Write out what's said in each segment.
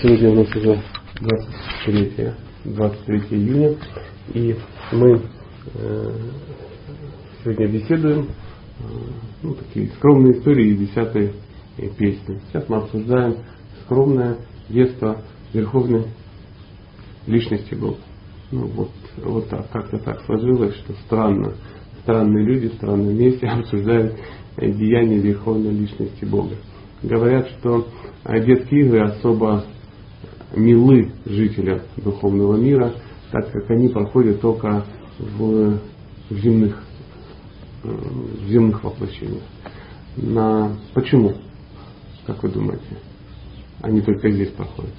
Сегодня у нас уже 23, 23 июня, и мы э, сегодня беседуем э, ну, такие скромные истории из десятой песни. Сейчас мы обсуждаем скромное детство верховной личности Бога. Ну вот, вот так, как-то так сложилось, что странно, странные люди в странном месте обсуждают деяния верховной личности Бога. Говорят, что детские игры особо милы жителям духовного мира, так как они проходят только в, в земных, в земных воплощениях. На, почему? Как вы думаете? Они только здесь проходят.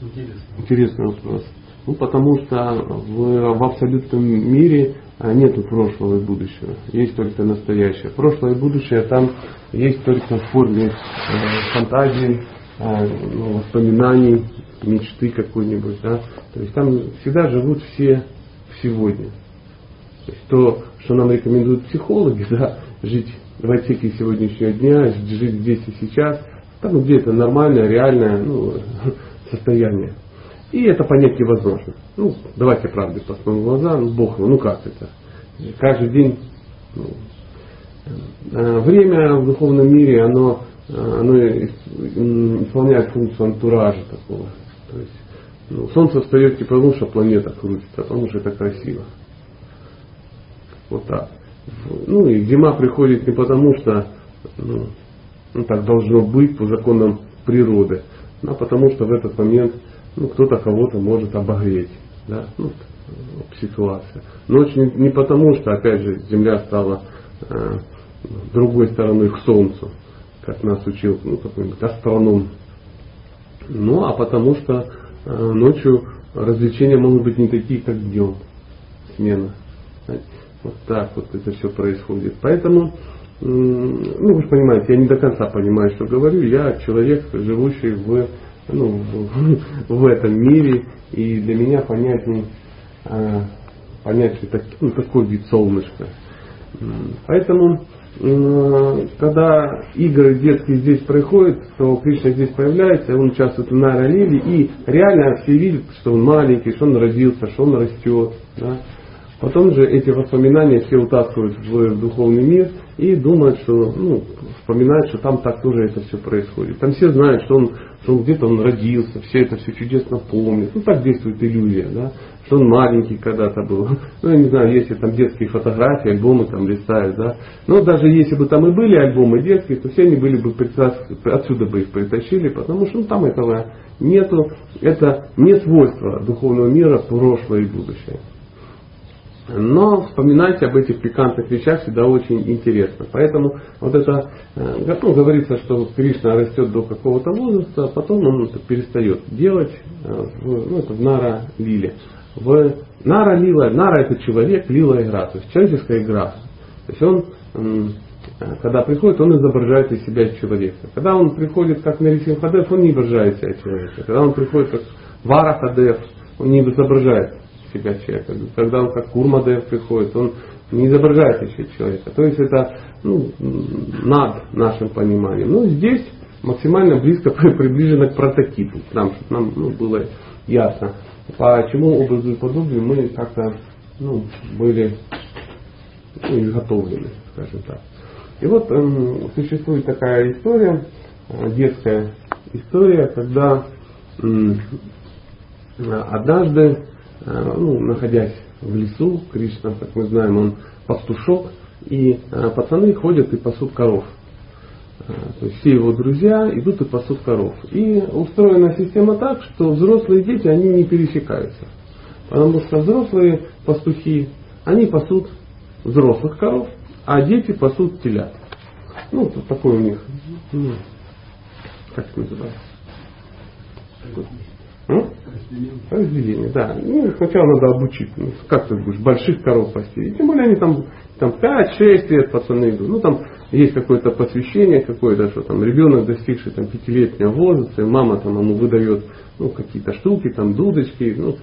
Интересно. Интересный вопрос. Ну, потому что в, в абсолютном мире нету прошлого и будущего. Есть только настоящее. Прошлое и будущее там есть только в форме э, фантазии, э, ну, воспоминаний, мечты какой-нибудь. Да? То есть там всегда живут все в сегодня. То, есть то, что нам рекомендуют психологи, да, жить в отсеке сегодняшнего дня, жить здесь и сейчас, там где-то нормальное, реальное ну, состояние. И это понять невозможно. Ну, давайте правде посмотрим в глаза, ну, Бог ну как это? Каждый день ну, э, время в духовном мире, оно, э, оно исполняет функцию антуража такого. То есть, ну, солнце встает не потому, что планета крутится, а потому что это красиво. Вот так. Ну и зима приходит не потому, что ну, ну, так должно быть по законам природы, а потому что в этот момент ну, кто-то кого-то может обогреть. Да? Ну, ситуация. Ночь не, не потому, что, опять же, Земля стала э, другой стороной к Солнцу, как нас учил ну, какой-нибудь астроном. Ну, а потому что э, ночью развлечения могут быть не такие, как днем. Смена. Вот так вот это все происходит. Поэтому, ну вы же понимаете, я не до конца понимаю, что говорю. Я человек, живущий в ну, в этом мире, и для меня понятней, а, понять, что так, ну, такой вид солнышка. Поэтому, когда игры детские здесь происходят, то Кришна здесь появляется, он участвует в Наралиле, и реально все видят, что он маленький, что он родился, что он растет. Да? Потом же эти воспоминания все утаскивают в духовный мир и думают, что, ну, вспоминают, что там так тоже это все происходит. Там все знают, что он, что он где-то он родился, все это все чудесно помнят. Ну, так действует иллюзия, да, что он маленький когда-то был. Ну, я не знаю, если там детские фотографии, альбомы там листают, да. Но даже если бы там и были альбомы детские, то все они были бы отсюда бы их притащили, потому что ну, там этого нету. Это не свойство духовного мира прошлое и будущее. Но вспоминать об этих пикантных вещах всегда очень интересно. Поэтому вот это, э, ну, говорится, что Кришна растет до какого-то возраста, а потом он это перестает делать э, в, ну, это в Нара Лиле. В Нара Лила, Нара это человек, Лила игра, то есть человеческая игра. То есть он, э, когда приходит, он изображает из себя человека. Когда он приходит как Нарисим Хадев, он не изображает себя человека. Когда он приходит как Вара Хадев, он не изображает себя человека. Когда он как Курмадев приходит, он не изображает еще человека. То есть это ну, над нашим пониманием. Но здесь максимально близко приближено к прототипу, нам, чтобы нам ну, было ясно. Почему образу и подобию мы как-то ну, были ну, изготовлены, скажем так. И вот эм, существует такая история, э, детская история, когда эм, однажды Э, ну, находясь в лесу, Кришна, как мы знаем, он пастушок, и э, пацаны ходят и пасут коров. Э, то есть все его друзья идут и пасут коров. И устроена система так, что взрослые дети, они не пересекаются. Потому что взрослые пастухи, они пасут взрослых коров, а дети пасут телят. Ну, вот такой у них, ну, как это называется? Разделение, да. Ну, сначала надо обучить. Ну, как ты будешь больших коров пасти. И тем более они там Там 5-6 лет пацаны идут. Ну там есть какое-то посвящение какое-то, что там ребенок, достигший там пятилетнего возраста, и мама там ему выдает ну, какие-то штуки, там дудочки, ну,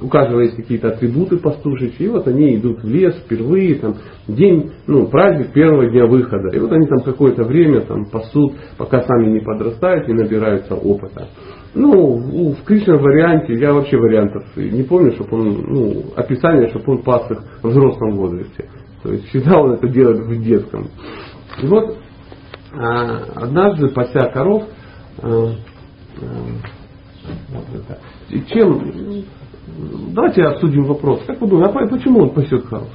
у каждого есть какие-то атрибуты пастушечьи, и вот они идут в лес впервые, там, день, ну, праздник первого дня выхода, и вот они там какое-то время там пасут, пока сами не подрастают, не набираются опыта. Ну, в Кришна варианте, я вообще вариантов не помню, чтобы он, ну, описание, чтобы он пас их в взрослом возрасте. То есть всегда он это делает в детском. И вот а, однажды, пася коров, а, а, чем, давайте обсудим вопрос. Как вы думаете, а почему он пасет коров?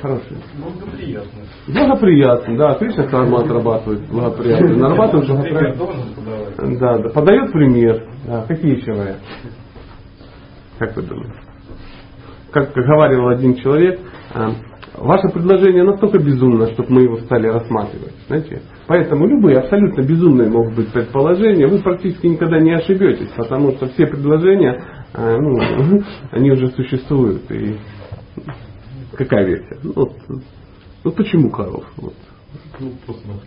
Хороший. Благоприятно. Благоприятно, да. Кришна карма отрабатывает благоприятно. Нарабатывает благоприятно. Да, да. Подает пример. Да. Какие варианты? Как вы думаете? Как говорил один человек, а, ваше предложение настолько безумно, чтобы мы его стали рассматривать. Знаете? Поэтому любые абсолютно безумные могут быть предположения, вы практически никогда не ошибетесь, потому что все предложения, а, ну, они уже существуют. И какая версия? Ну, вот, ну почему коров? Вот. Ну, просто на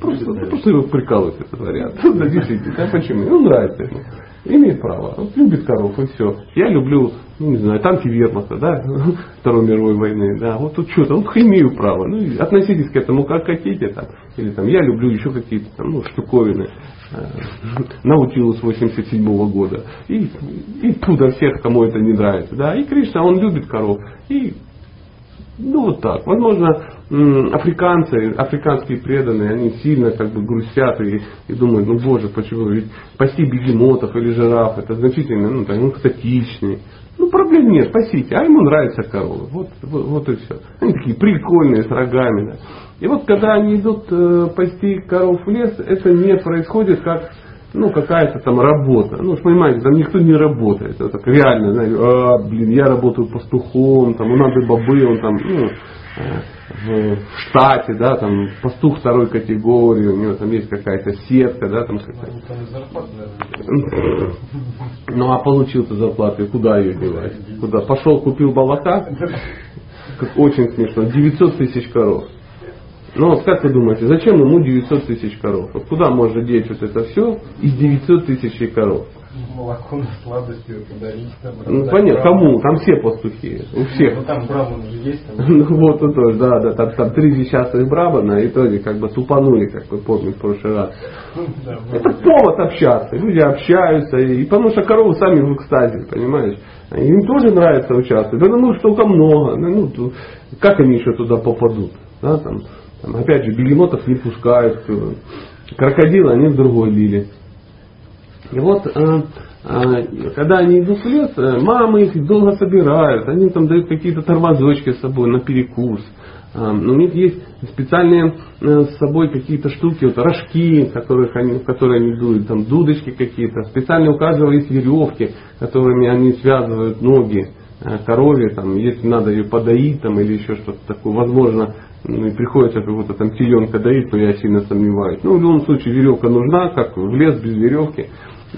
Просто, просто его прикалывает этот вариант. Да, действительно, а почему? Ну, нравится ему. Имеет право. Вот любит коров и все. Я люблю, ну не знаю, танки вермахта, да, Второй мировой войны, да, вот тут что-то, вот имею право. Ну, относитесь к этому как хотите, там, или там, я люблю еще какие-то там, ну, штуковины. Э, Наутилус 87 -го года. И, и туда всех, кому это не нравится. Да. И Кришна, он любит коров. И ну вот так. Возможно, африканцы, африканские преданные, они сильно как бы грустят и, и думают, ну боже, почему? Ведь пасти бегемотов или жираф, это значительно, ну, так, ну, экзотичнее. Ну, проблем нет, пасите. А ему нравятся коровы. Вот, вот, вот и все. Они такие прикольные, с рогами. Да. И вот когда они идут э, пасти коров в лес, это не происходит как ну, какая-то там работа. Ну, понимаете, там никто не работает. Это так реально, знаете, а, блин, я работаю пастухом, там, у надо бобы, он там, ну, э, в штате, да, там, пастух второй категории, у него там есть какая-то сетка, да, там какая-то. Ну, а получил-то зарплату, и куда ее девать? Куда? Пошел, купил балака? Как очень смешно. 900 тысяч коров. Ну вот как вы думаете, зачем ему 900 тысяч коров? Вот куда можно деть вот это все из 900 тысяч коров? Молоко на сладостью подарить. Там, ну понятно, кому? Там все пастухи. У всех. Ну там браман же есть. Там. ну вот это тоже, да, да, там, там три несчастных брабана, и тоже как бы тупанули, как вы помните в прошлый раз. да, это повод общаться. Люди общаются, и, потому что коровы сами в экстазе, понимаешь? Им тоже нравится участвовать. Потому что столько много. Ну, как они еще туда попадут? Да, там, там, опять же, бегемотов не пускают, э, крокодила они в другой лили. И вот, э, э, когда они идут в лес, мамы их долго собирают, они там дают какие-то тормозочки с собой на перекус. У них есть специальные с собой какие-то штуки, вот рожки, которых они, которые они дуют, там дудочки какие-то. Специально у каждого есть веревки, которыми они связывают ноги корове, там, если надо ее подоить там, или еще что-то такое. Возможно, ну, и приходится какого-то там теленка доить, но я сильно сомневаюсь. Ну, в любом случае, веревка нужна, как в лес без веревки.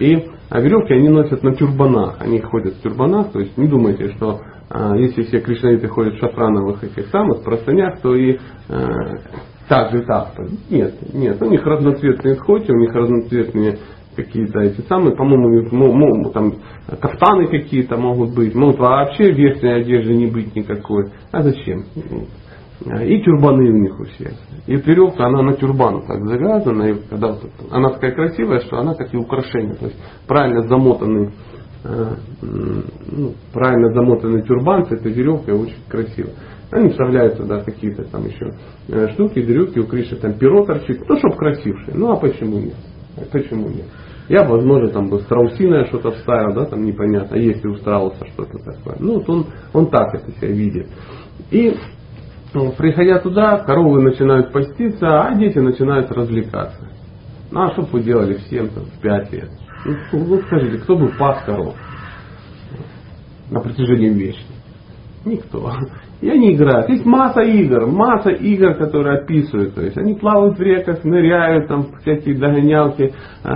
И, а веревки они носят на тюрбанах. Они ходят в тюрбанах, то есть не думайте, что а, если все кришнаиты ходят в шафрановых этих самых простынях, то и а, так же так. Нет, нет, у них разноцветные сходи, у них разноцветные какие-то эти самые, по-моему, там кафтаны какие-то могут быть, могут вообще верхней одежды не быть никакой. А зачем? И тюрбаны у них у всех. И веревка, она на тюрбан так завязана. И когда вот, она такая красивая, что она как и украшение. То есть правильно замотанный, э, ну, правильно замотанный тюрбан с этой веревкой очень красиво. Они вставляют туда какие-то там еще э, штуки, дрюки, у Криши там перо торчит. Ну, чтобы красившее. Ну, а почему нет? Почему нет? Я, возможно, там бы страусиное что-то вставил, да, там непонятно, есть ли у страуса что-то такое. Ну, вот он, он так это себя видит. И приходя туда, коровы начинают поститься, а дети начинают развлекаться. Ну а что бы вы делали всем там, в 5 лет? Ну, ну скажите, кто бы пас коров на протяжении вечности? Никто. И они играют. Есть масса игр, масса игр, которые описывают. То есть они плавают в реках, ныряют, там всякие догонялки, э,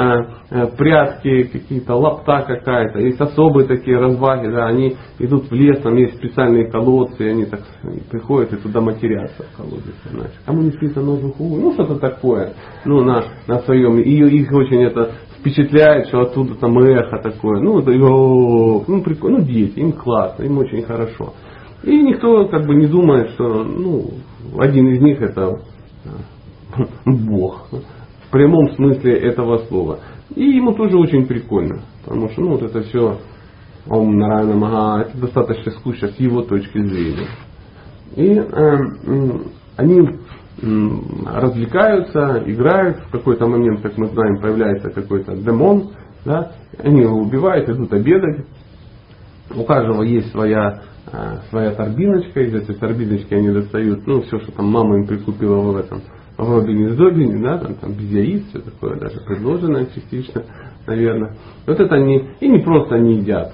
э, прятки, какие-то лапта какая-то. Есть особые такие разваги, да, они идут в лес, там есть специальные колодцы, и они так приходят и туда матерятся в колодце. Знаешь. Кому не спится нож ну что-то такое, ну на, на своем. И их очень это впечатляет, что оттуда там эхо такое. Ну, это, ну, прикольно, ну, дети, им классно, им очень хорошо. И никто как бы не думает, что ну, один из них это э, Бог. В прямом смысле этого слова. И ему тоже очень прикольно. Потому что ну, вот это все Ом Нарайна Мага, это достаточно скучно с его точки зрения. И э, они развлекаются, играют. В какой-то момент, как мы знаем, появляется какой-то демон. Да? Они его убивают, идут обедать. У каждого есть своя своя торбиночка, из этой торбиночки они достают, ну, все, что там мама им прикупила в этом, в Робине с Добине, да, там, там без яиц, все такое, даже предложенное частично, наверное. Вот это они, и не просто они едят,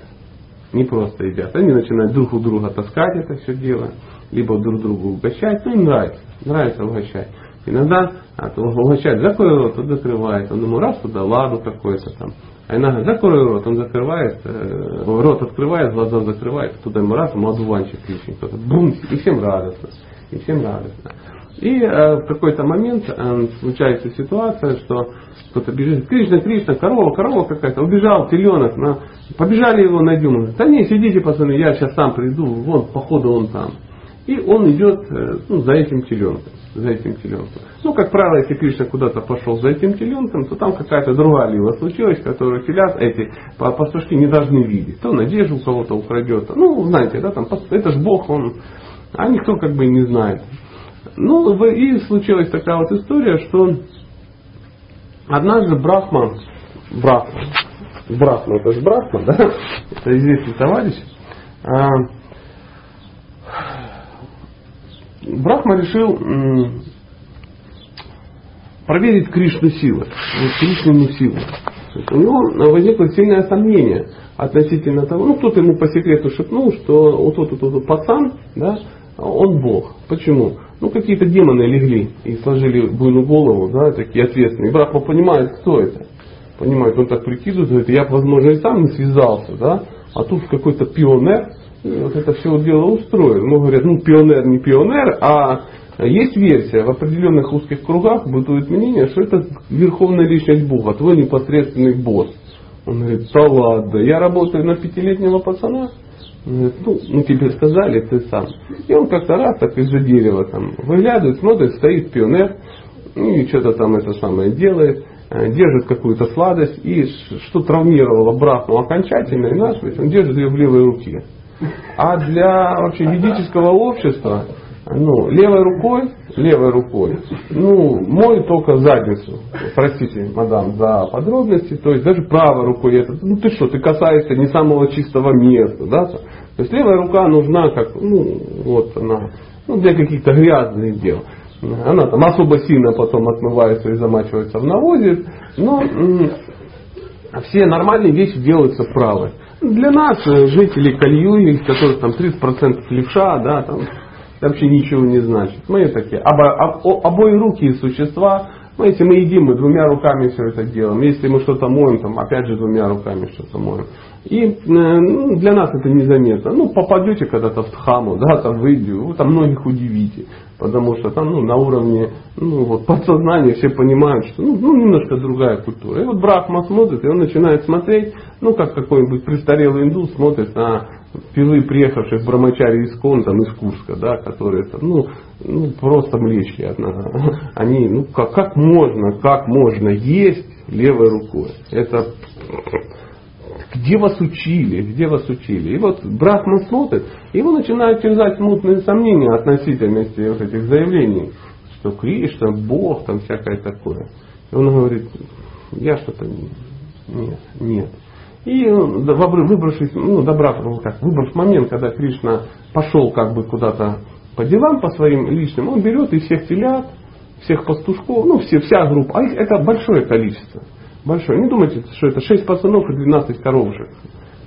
не просто едят, они начинают друг у друга таскать это все дело, либо друг другу угощать, ну, им нравится, нравится угощать. Иногда а, угощать, закрой рот, он закрывает, он ему раз туда ладу какой-то там, а иногда закрой рот, он закрывает, э, рот открывает, глаза закрывает, туда ему раз, ему одуванчик лишний, кто-то бум, и всем радостно. И всем радостно. И э, в какой-то момент э, случается ситуация, что кто-то бежит, Кришна, Кришна, корова, корова какая-то, убежал, теленок, на, побежали его найдем. Да не, сидите, пацаны, я сейчас сам приду, вон, походу он там. И он идет э, ну, за этим теленком за этим теленком. Ну, как правило, если Кришна куда-то пошел за этим теленком, то там какая-то другая лила случилась, которую телят эти пастушки не должны видеть. То надежду у кого-то украдет. Ну, знаете, да, там, это же Бог, он, а никто как бы и не знает. Ну, и случилась такая вот история, что однажды Брахма, Брахма, Брахма, это же Брахма, да, это известный товарищ, а, Брахма решил проверить Кришну силы, Кришну силу. У него возникло сильное сомнение относительно того, ну кто-то ему по секрету шепнул, что вот тот, вот, вот пацан, да, он Бог. Почему? Ну какие-то демоны легли и сложили буйную голову, да, такие ответственные. И Брахма понимает, кто это. Понимает, он так прикидывает, говорит, я, возможно, и сам не связался, да, а тут какой-то пионер, вот это все дело устроил. Ну, говорят, ну, пионер не пионер, а есть версия, в определенных узких кругах бытует мнение, что это верховная личность Бога, твой непосредственный босс. Он говорит, да ладно, я работаю на пятилетнего пацана. Говорит, ну, ну тебе сказали, ты сам. И он как-то раз так из-за дерева там выглядывает, смотрит, стоит пионер, ну и что-то там это самое делает, э, держит какую-то сладость, и что травмировало Брахму окончательно, и насмерть, он держит ее в левой руке. А для вообще ведического общества, ну, левой рукой, левой рукой, ну, мой только задницу. Простите, мадам, за подробности. То есть даже правой рукой это, ну ты что, ты касаешься не самого чистого места, да? То есть левая рука нужна как, ну, вот она, ну, для каких-то грязных дел. Она там особо сильно потом отмывается и замачивается в навозе, но все нормальные вещи делаются правой. Для нас, э, жителей Кальюи, которых там 30% левша, да, там вообще ничего не значит. Мы такие, обо, об, обои руки существа, если мы едим, мы двумя руками все это делаем. Если мы что-то моем, там, опять же двумя руками что-то моем. И э, ну, для нас это незаметно. Ну, попадете когда-то в Тхаму, да, там в Индию, вы там многих удивите. Потому что там ну, на уровне ну, вот, подсознания все понимают, что ну, ну, немножко другая культура. И вот Брахма смотрит, и он начинает смотреть, ну как какой-нибудь престарелый индус смотрит на впервые приехавших брамачари из Кон, там, из Курска, да, которые там, ну, ну, просто млечи одна. Они, ну, как, как можно, как можно есть левой рукой? Это где вас учили, где вас учили. И вот Брахман смотрит, и его начинают терзать смутные сомнения относительности вот этих заявлений, что Кришна, Бог, там всякое такое. И он говорит, я что-то нет, нет. И выбравшись, ну, добрав, как, выбрав момент, когда Кришна пошел как бы куда-то по делам, по своим личным, он берет и всех телят, всех пастушков, ну, все, вся группа, а их это большое количество большой. Не думайте, что это 6 пацанов и 12 коровушек.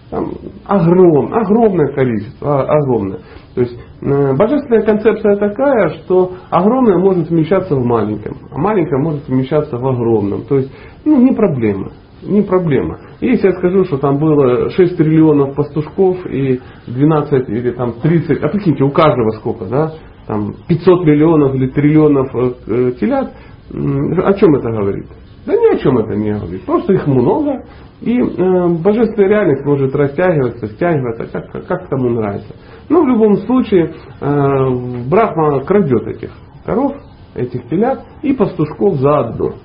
Там огром, огромное количество, а, огромное. То есть Э, божественная концепция такая, что огромное может вмещаться в маленьком, а маленькое может вмещаться в огромном. То есть, ну, не проблема. Не проблема. Если я скажу, что там было 6 триллионов пастушков и 12 или там 30, а прикиньте, у каждого сколько, да? Там 500 миллионов или триллионов э, э, телят, о чем это говорит? Да ни о чем это не говорит. Просто их много, и э, божественная реальность может растягиваться, стягиваться, как, как кому нравится. Но в любом случае э, Брахма крадет этих коров, этих телят и пастушков заодно.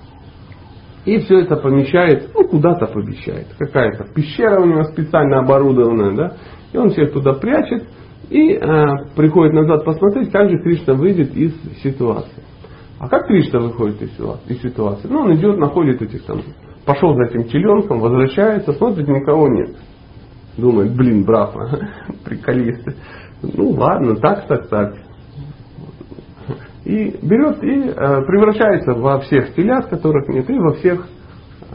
И все это помещает, ну куда-то помещает. Какая-то пещера у него специально оборудованная, да. И он всех туда прячет и э, приходит назад посмотреть, как же Кришна выйдет из ситуации. А как Кришна выходит из ситуации? Ну, он идет, находит этих там, пошел за этим теленком, возвращается, смотрит, никого нет. Думает, блин, Брахма, приколисты. Ну ладно, так, так, так. И берет и э, превращается во всех телят, которых нет, и во всех э,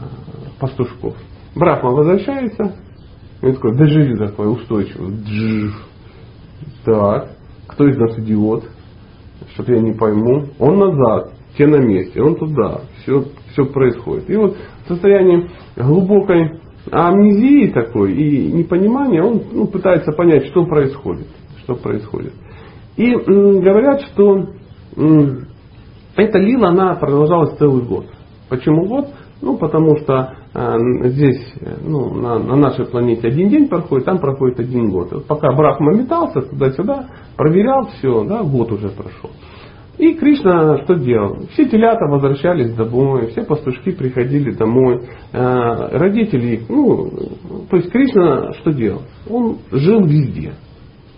пастушков. Брахма возвращается, и он такой, доживи такой устойчивый. Джж. Так, кто из нас идиот? Что-то я не пойму. Он назад, те на месте, он туда. Все, все происходит. И вот в состоянии глубокой амнезии такой и непонимания он ну, пытается понять, что происходит. Что происходит. И м, говорят, что м, эта лила, она продолжалась целый год. Почему год? Ну, потому что здесь, ну, на, на нашей планете один день проходит, там проходит один год. пока Брахма метался туда-сюда, проверял все, да, год уже прошел. И Кришна что делал? Все телята возвращались домой, все пастушки приходили домой, э, родители ну, то есть Кришна что делал? Он жил везде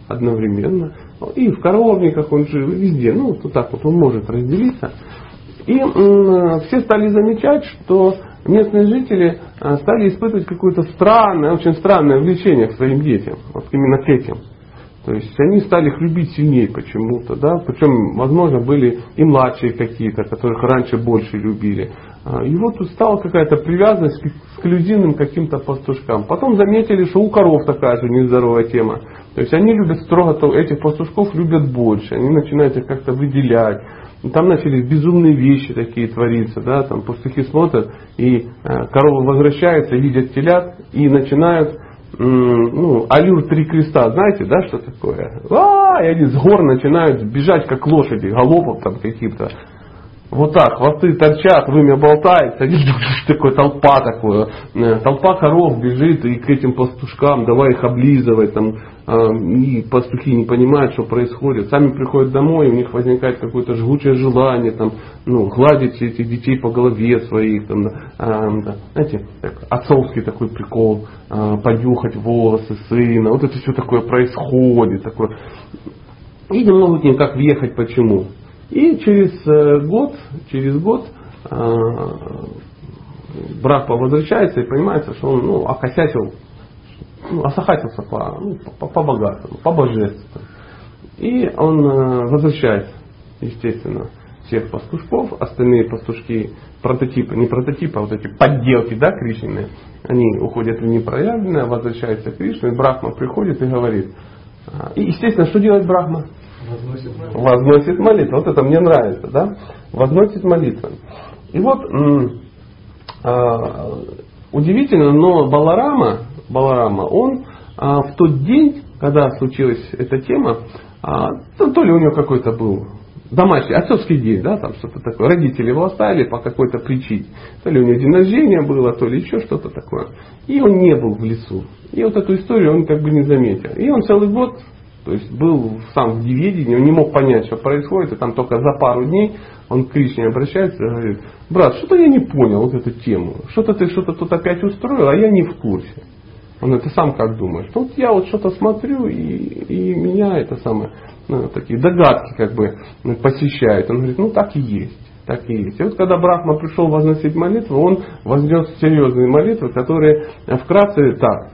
одновременно. И в коровниках он жил, везде. Ну, вот так вот он может разделиться. И все стали замечать, что местные жители э, стали испытывать какое-то странное, очень странное влечение к своим детям. Вот именно к этим. То есть они стали их любить сильнее почему-то, да, причем, возможно, были и младшие какие-то, которых раньше больше любили. А, и вот тут стала какая-то привязанность к эксклюзивным каким-то пастушкам. Потом заметили, что у коров такая же нездоровая тема. То есть они любят строго, этих пастушков любят больше, они начинают их как-то выделять. И там начались безумные вещи такие твориться, да, там пастухи смотрят, и э, коровы возвращаются, видят телят и начинают ну, аллюр три креста, знаете, да, что такое? А, и они с гор начинают бежать, как лошади, галопом там каким-то вот так, хвосты торчат, вымя болтается, такой толпа такое, э, толпа коров бежит и к этим пастушкам, давай их облизывать, там, а, и пастухи не понимают, что происходит, сами приходят домой, у них возникает какое-то жгучее желание, там, ну, гладить этих детей по голове своих, там, а, да, знаете, так, отцовский такой прикол, а, подюхать волосы сына, вот это все такое происходит, такое. И не никак въехать, почему? И через э, год, через год э, брат возвращается и понимается, что он ну, окосячил, ну, осахатился по, ну, по, по богатому, по божественному. И он э, возвращает, естественно, всех пастушков, остальные пастушки, прототипы, не прототипы, а вот эти подделки, да, Кришны, они уходят в непроявленное, возвращаются к Кришне, и Брахма приходит и говорит. И, естественно, что делает Брахма? Возносит молитву. Возносит молитву. Вот это мне нравится, да? Возносит молитву. И вот а, удивительно, но Баларама, Баларама, он а, в тот день, когда случилась эта тема, а, то, ли у него какой-то был домашний, отцовский день, да, там что-то такое. Родители его оставили по какой-то причине. То ли у него день рождения было, то ли еще что-то такое. И он не был в лесу. И вот эту историю он как бы не заметил. И он целый год то есть был сам в неведении, он не мог понять, что происходит, и там только за пару дней он к Кришне обращается и говорит, брат, что-то я не понял вот эту тему, что-то ты что-то тут опять устроил, а я не в курсе. Он это сам как думаешь? Вот я вот что-то смотрю, и, и меня это самое, ну, такие догадки как бы посещают. Он говорит, ну так и есть. Так и есть. И вот когда Брахма пришел возносить молитву, он вознес серьезные молитвы, которые вкратце так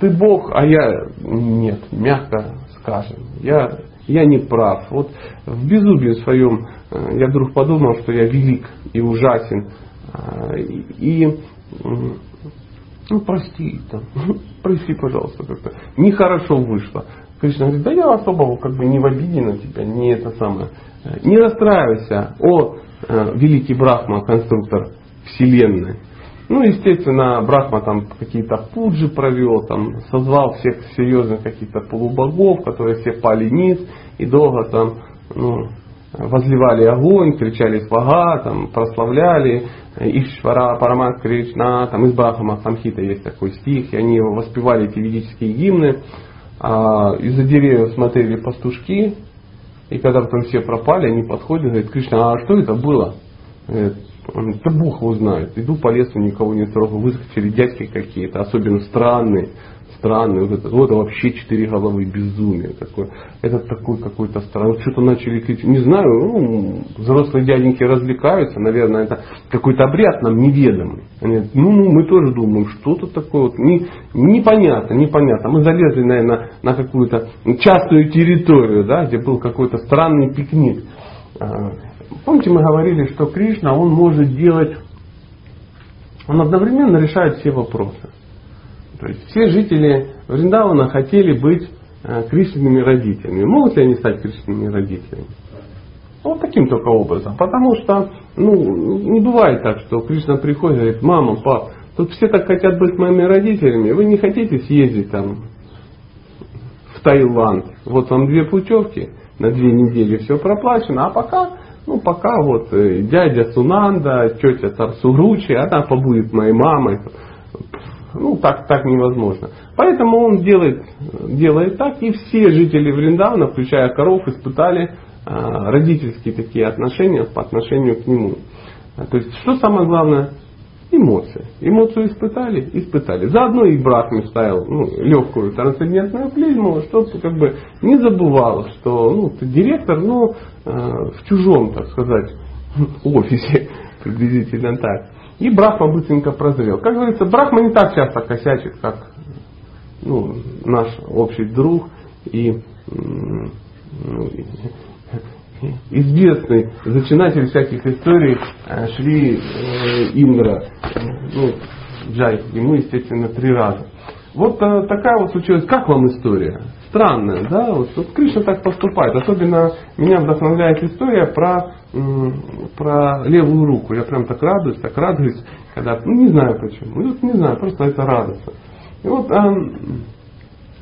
ты Бог, а я нет, мягко скажем. Я, я не прав. Вот в безумии своем э, я вдруг подумал, что я велик и ужасен. А, и, ну, прости, там, прости, пожалуйста, как-то. Нехорошо вышло. Кришна говорит, да я особо как бы не в обиде на тебя, не это самое. Не расстраивайся, о э, великий Брахма, конструктор Вселенной. Ну, естественно, Брахма там какие-то пуджи провел, там созвал всех серьезных каких-то полубогов, которые все пали низ и долго там ну, возливали огонь, кричали свага, там, прославляли Ишвара, Парамат Кришна, там из Брахма Самхита есть такой стих, и они воспевали эти ведические гимны. А, из-за деревьев смотрели пастушки, и когда потом все пропали, они подходят и говорят, Кришна, а что это было? Говорят, да Бог его знает. Иду по лесу, никого не трогаю. Выскочили дядьки какие-то, особенно странные. Странные. Вот это, вот это вообще четыре головы безумие такое. Этот такой какой-то странный. Вот что-то начали кричать. Не знаю, ну, взрослые дяденьки развлекаются. Наверное, это какой-то обряд нам неведомый. Они говорят, ну, ну, мы тоже думаем, что-то такое. Вот, не, непонятно, непонятно. Мы залезли, наверное, на какую-то частную территорию, да, где был какой-то странный пикник а, Помните, мы говорили, что Кришна, он может делать, он одновременно решает все вопросы. То есть все жители Вриндавана хотели быть э, Кришными родителями. Могут ли они стать Кришными родителями? Вот таким только образом. Потому что ну, не бывает так, что Кришна приходит и говорит, мама, пап, тут все так хотят быть моими родителями, вы не хотите съездить там в Таиланд. Вот вам две путевки, на две недели все проплачено, а пока ну, пока вот э, дядя Сунанда, тетя Тарсуручи, она побудет моей мамой. Ну, так, так невозможно. Поэтому он делает, делает так, и все жители Вриндавана, включая коров, испытали а, родительские такие отношения по отношению к нему. То есть, что самое главное? Эмоции. Эмоцию испытали? Испытали. Заодно и брат мне ставил ну, легкую трансцендентную клизму, чтобы как бы не забывал, что ну, ты директор, но э, в чужом, так сказать, офисе, приблизительно так. И Брахма быстренько прозрел. Как говорится, Брахма не так часто косячит, как ну, наш общий друг и ну, известный зачинатель всяких историй э, Шри э, Индра, ну, Джай, ему, естественно, три раза. Вот э, такая вот случилась, как вам история? Странная, да? Вот, вот Кришна так поступает. Особенно меня вдохновляет история про, про левую руку. Я прям так радуюсь, так радуюсь, когда, ну не знаю почему, ну, не знаю, просто это радостно. И вот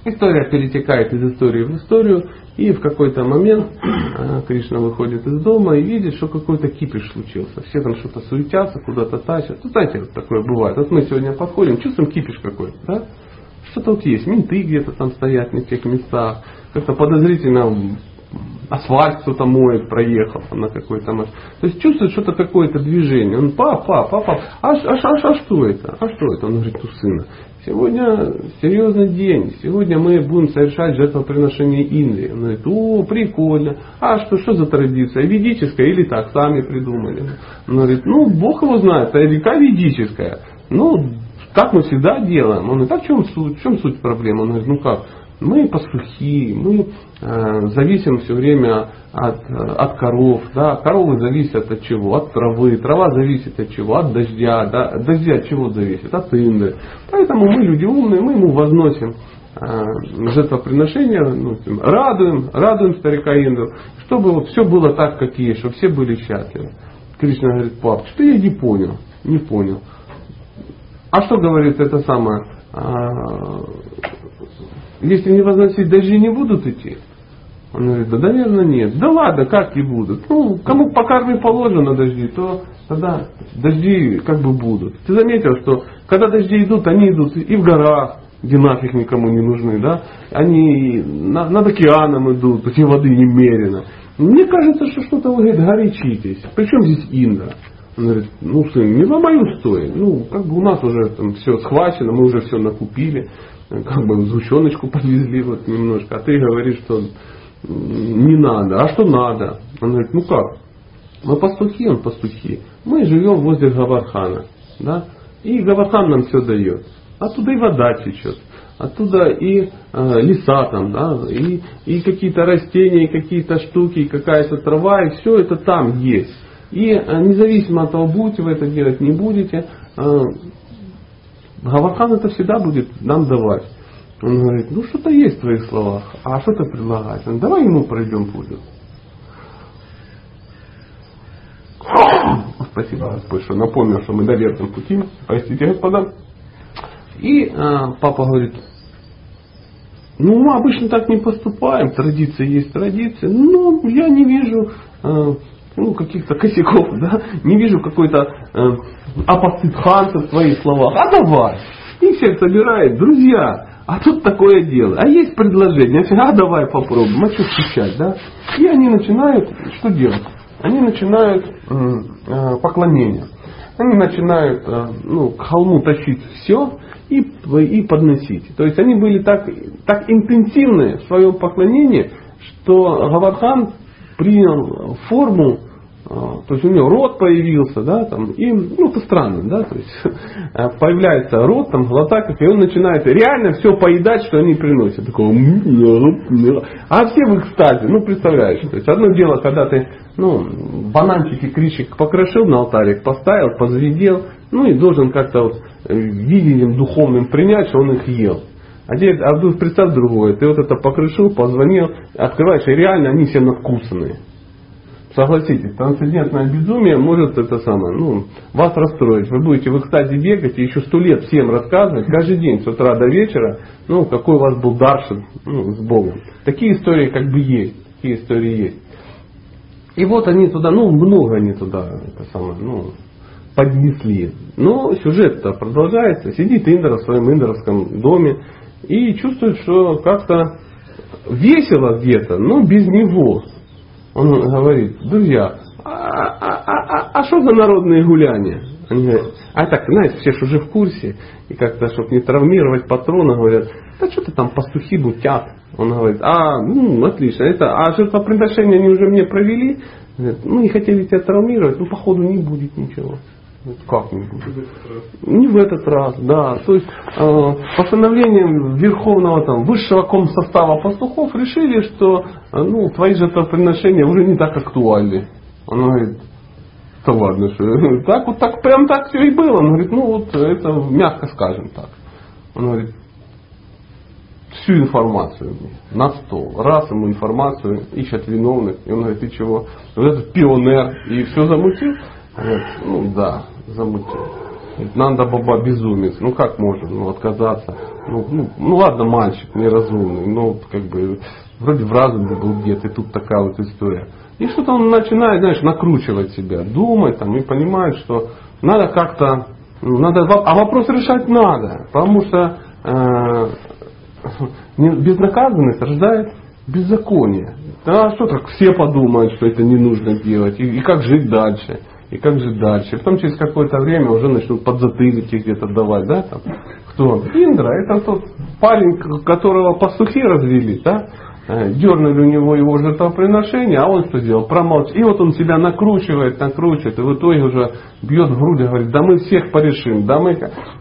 История перетекает из истории в историю, и в какой-то момент э, Кришна выходит из дома и видит, что какой-то кипиш случился. Все там что-то суетятся, куда-то тащат. Ну, знаете, вот такое бывает. Вот мы сегодня подходим, чувствуем кипиш какой-то, да? Что-то вот есть, менты где-то там стоят в тех местах, как-то подозрительно асфальт кто-то моет, проехал на какой-то машине. То есть чувствует что-то какое-то движение. Он, папа, папа, а, а, а, а что это? А что это? Он говорит, у сына. Сегодня серьезный день. Сегодня мы будем совершать жертвоприношение Индии. Он говорит, о, прикольно. А что, что за традиция? Ведическая или так, сами придумали? Он говорит, ну, Бог его знает, это река ведическая. Ну, так мы всегда делаем. Он говорит, а в чем суть? В чем суть проблемы? Он говорит, ну как? Мы пастухи, мы э, зависим все время от, от коров. Да? Коровы зависят от чего? От травы. Трава зависит от чего? От дождя. Да? От дождя от чего зависит? От инды. Поэтому мы люди умные, мы ему возносим э, жертвоприношения, ну, радуем, радуем старика Инду, чтобы все было так, как есть, чтобы все были счастливы. Кришна говорит, пап, что я не понял, не понял. А что говорит это самое? А, если не возносить, дожди не будут идти? Он говорит, да, наверное, нет. Да ладно, как не будут? Ну, кому по карме положено дожди, то тогда дожди как бы будут. Ты заметил, что когда дожди идут, они идут и в горах, где нафиг никому не нужны, да? Они на, над океаном идут, где воды немерено. Мне кажется, что что-то вы, говорит, горячитесь. Причем здесь Индра? Он говорит, ну сын, не мою стоит. Ну, как бы у нас уже там все схвачено, мы уже все накупили как бы сгущеночку подвезли вот немножко, а ты говоришь, что не надо. А что надо? Он говорит, ну как? Мы пастухи, он пастухи. Мы живем возле Гавархана. Да? И Гавархан нам все дает. Оттуда и вода течет. Оттуда и э, леса там, да, и, и какие-то растения, и какие-то штуки, и какая-то трава, и все это там есть. И э, независимо от того, будете вы это делать, не будете, э, Гавахан это всегда будет нам давать. Он говорит, ну что-то есть в твоих словах, а что ты предлагаешь? Он, давай ему пройдем путь. Спасибо, Господь, что напомнил, что мы на верном пути. Простите, господа. И э, папа говорит, ну мы обычно так не поступаем, традиция есть традиция, но я не вижу э, ну, каких-то косяков, да, не вижу какой-то э, апоцитханца в твоих словах. А давай. И всех собирает, друзья, а тут такое дело. А есть предложение, а давай попробуем, а что кричать, да? И они начинают, что делать? Они начинают э, поклонение. Они начинают э, ну, к холму тащить все и, и подносить. То есть они были так, так интенсивны в своем поклонении, что Гавардхан принял форму то есть у него рот появился, да, там, и, ну, это странно, да, то есть появляется рот, там, глотаков, и он начинает реально все поедать, что они приносят. Такого, а все в экстазе, ну, представляешь, то есть одно дело, когда ты, ну, бананчики, кричик покрошил на алтарик, поставил, позведел, ну, и должен как-то вот э, видением духовным принять, что он их ел. А теперь, а представь другое, ты вот это покрышил, позвонил, открываешь, и реально они все надкусанные. Согласитесь, трансцендентное безумие может это самое, ну, вас расстроить. Вы будете в экстазе бегать и еще сто лет всем рассказывать, каждый день с утра до вечера, ну, какой у вас был даршин ну, с Богом. Такие истории как бы есть. Такие истории есть. И вот они туда, ну, много они туда, это самое, ну, поднесли. Но сюжет-то продолжается. Сидит Индра в своем индровском доме и чувствует, что как-то весело где-то, но без него. Он говорит, друзья, а, а, а, а что за народные гуляния? Они говорят, а так, знаете, все же уже в курсе, и как-то, чтобы не травмировать патрона, говорят, да что-то там пастухи бутят. Он говорит, а, ну, отлично, это, а жертвоприношение они уже мне провели, говорят, ну, не хотели тебя травмировать, ну, походу не будет ничего. Как не в этот раз, да. То есть э, постановлением верховного там, высшего комсостава пастухов решили, что э, ну, твои жертвоприношения уже не так актуальны. Он говорит, да ладно, что так вот так прям так все и было. Он говорит, ну вот это мягко скажем так. Он говорит, всю информацию мне, на стол. Раз ему информацию, ищет виновных. И он говорит, ты чего? Вот этот пионер. И все замутил. Вот, ну да, замутил. Нанда Баба безумец. Ну как можно ну, отказаться? Ну, ну, ну ладно, мальчик неразумный, но как бы вроде в разуме был где-то, и тут такая вот история. И что-то он начинает, знаешь, накручивать себя, думать там, и понимает, что надо как-то, ну, надо, а вопрос решать надо, потому что э, безнаказанность рождает беззаконие. Да, что так все подумают, что это не нужно делать, и, и как жить дальше и как же дальше. Потом через какое-то время уже начнут подзатыльники где-то давать, да, там, кто? Индра, это тот парень, которого пастухи развели, да, э, дернули у него его жертвоприношение, а он что сделал? Промолчал. И вот он себя накручивает, накручивает, и в итоге уже бьет в грудь и говорит, да мы всех порешим, да мы...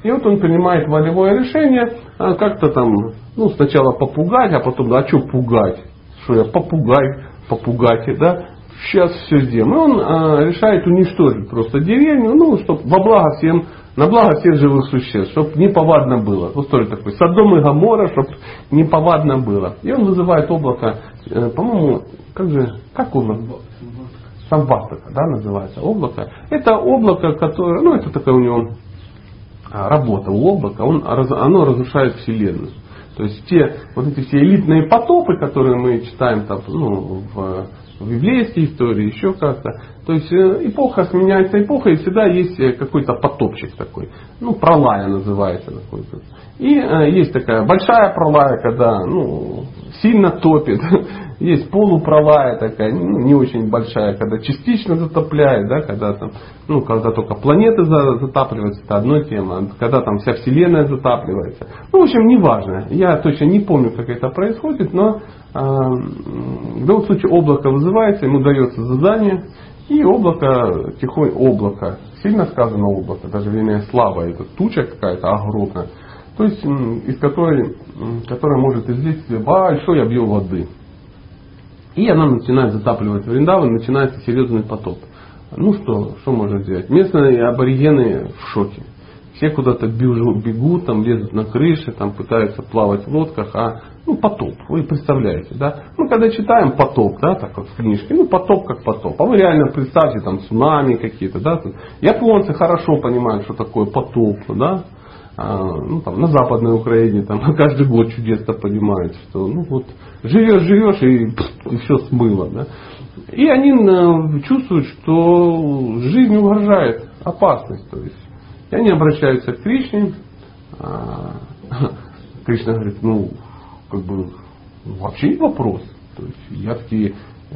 И вот он принимает волевое решение, а как-то там, ну, сначала попугать, а потом, а что пугать? Что я попугай, попугать, да? Сейчас все сделаем. И он а, решает уничтожить просто деревню, ну, чтобы во благо всем, на благо всех живых существ, чтобы неповадно было. Вот тоже такой Содом и Гамора, чтобы неповадно было. И он вызывает облако, э, по-моему, как же, как облако? Самвастака, да, называется облако. Это облако, которое, ну, это такая у него а, работа у облака, он, оно разрушает Вселенную. То есть те вот эти все элитные потопы, которые мы читаем там, ну, в в библейской истории, еще как-то. То есть э, эпоха сменяется эпохой, и всегда есть э, какой-то потопчик такой. Ну, пролая называется какой-то. И э, есть такая большая пролая, когда ну, сильно топит. Есть полуправая такая, ну, не очень большая, когда частично затопляет, да, когда там, ну, когда только планеты затапливаются, это одна тема, когда там вся Вселенная затапливается. Ну, в общем, неважно. Я точно не помню, как это происходит, но э, в любом случае облако вызывается, ему дается задание, и облако, тихой облако, сильно сказано облако, даже время слава, это туча какая-то огромная, то есть из которой, которая может излить большой объем воды. И она начинает затапливать Вриндаван, начинается серьезный потоп. Ну что, что можно сделать? Местные аборигены в шоке. все куда-то бегут, там лезут на крыши, там пытаются плавать в лодках, а ну, потоп, вы представляете, да? Мы когда читаем потоп, да, так вот в книжке, ну, потоп как потоп. А вы реально представьте, там, цунами какие-то, да? Японцы хорошо понимают, что такое потоп, да? А, ну, там, на Западной Украине там каждый год чудесно понимают, что ну вот живешь, живешь и, и все смыло. Да? И они э, чувствуют, что жизнь угрожает опасность. То есть, и они обращаются к Кришне. А, Кришна говорит, ну, как бы, вообще не вопрос. То есть, я такие э,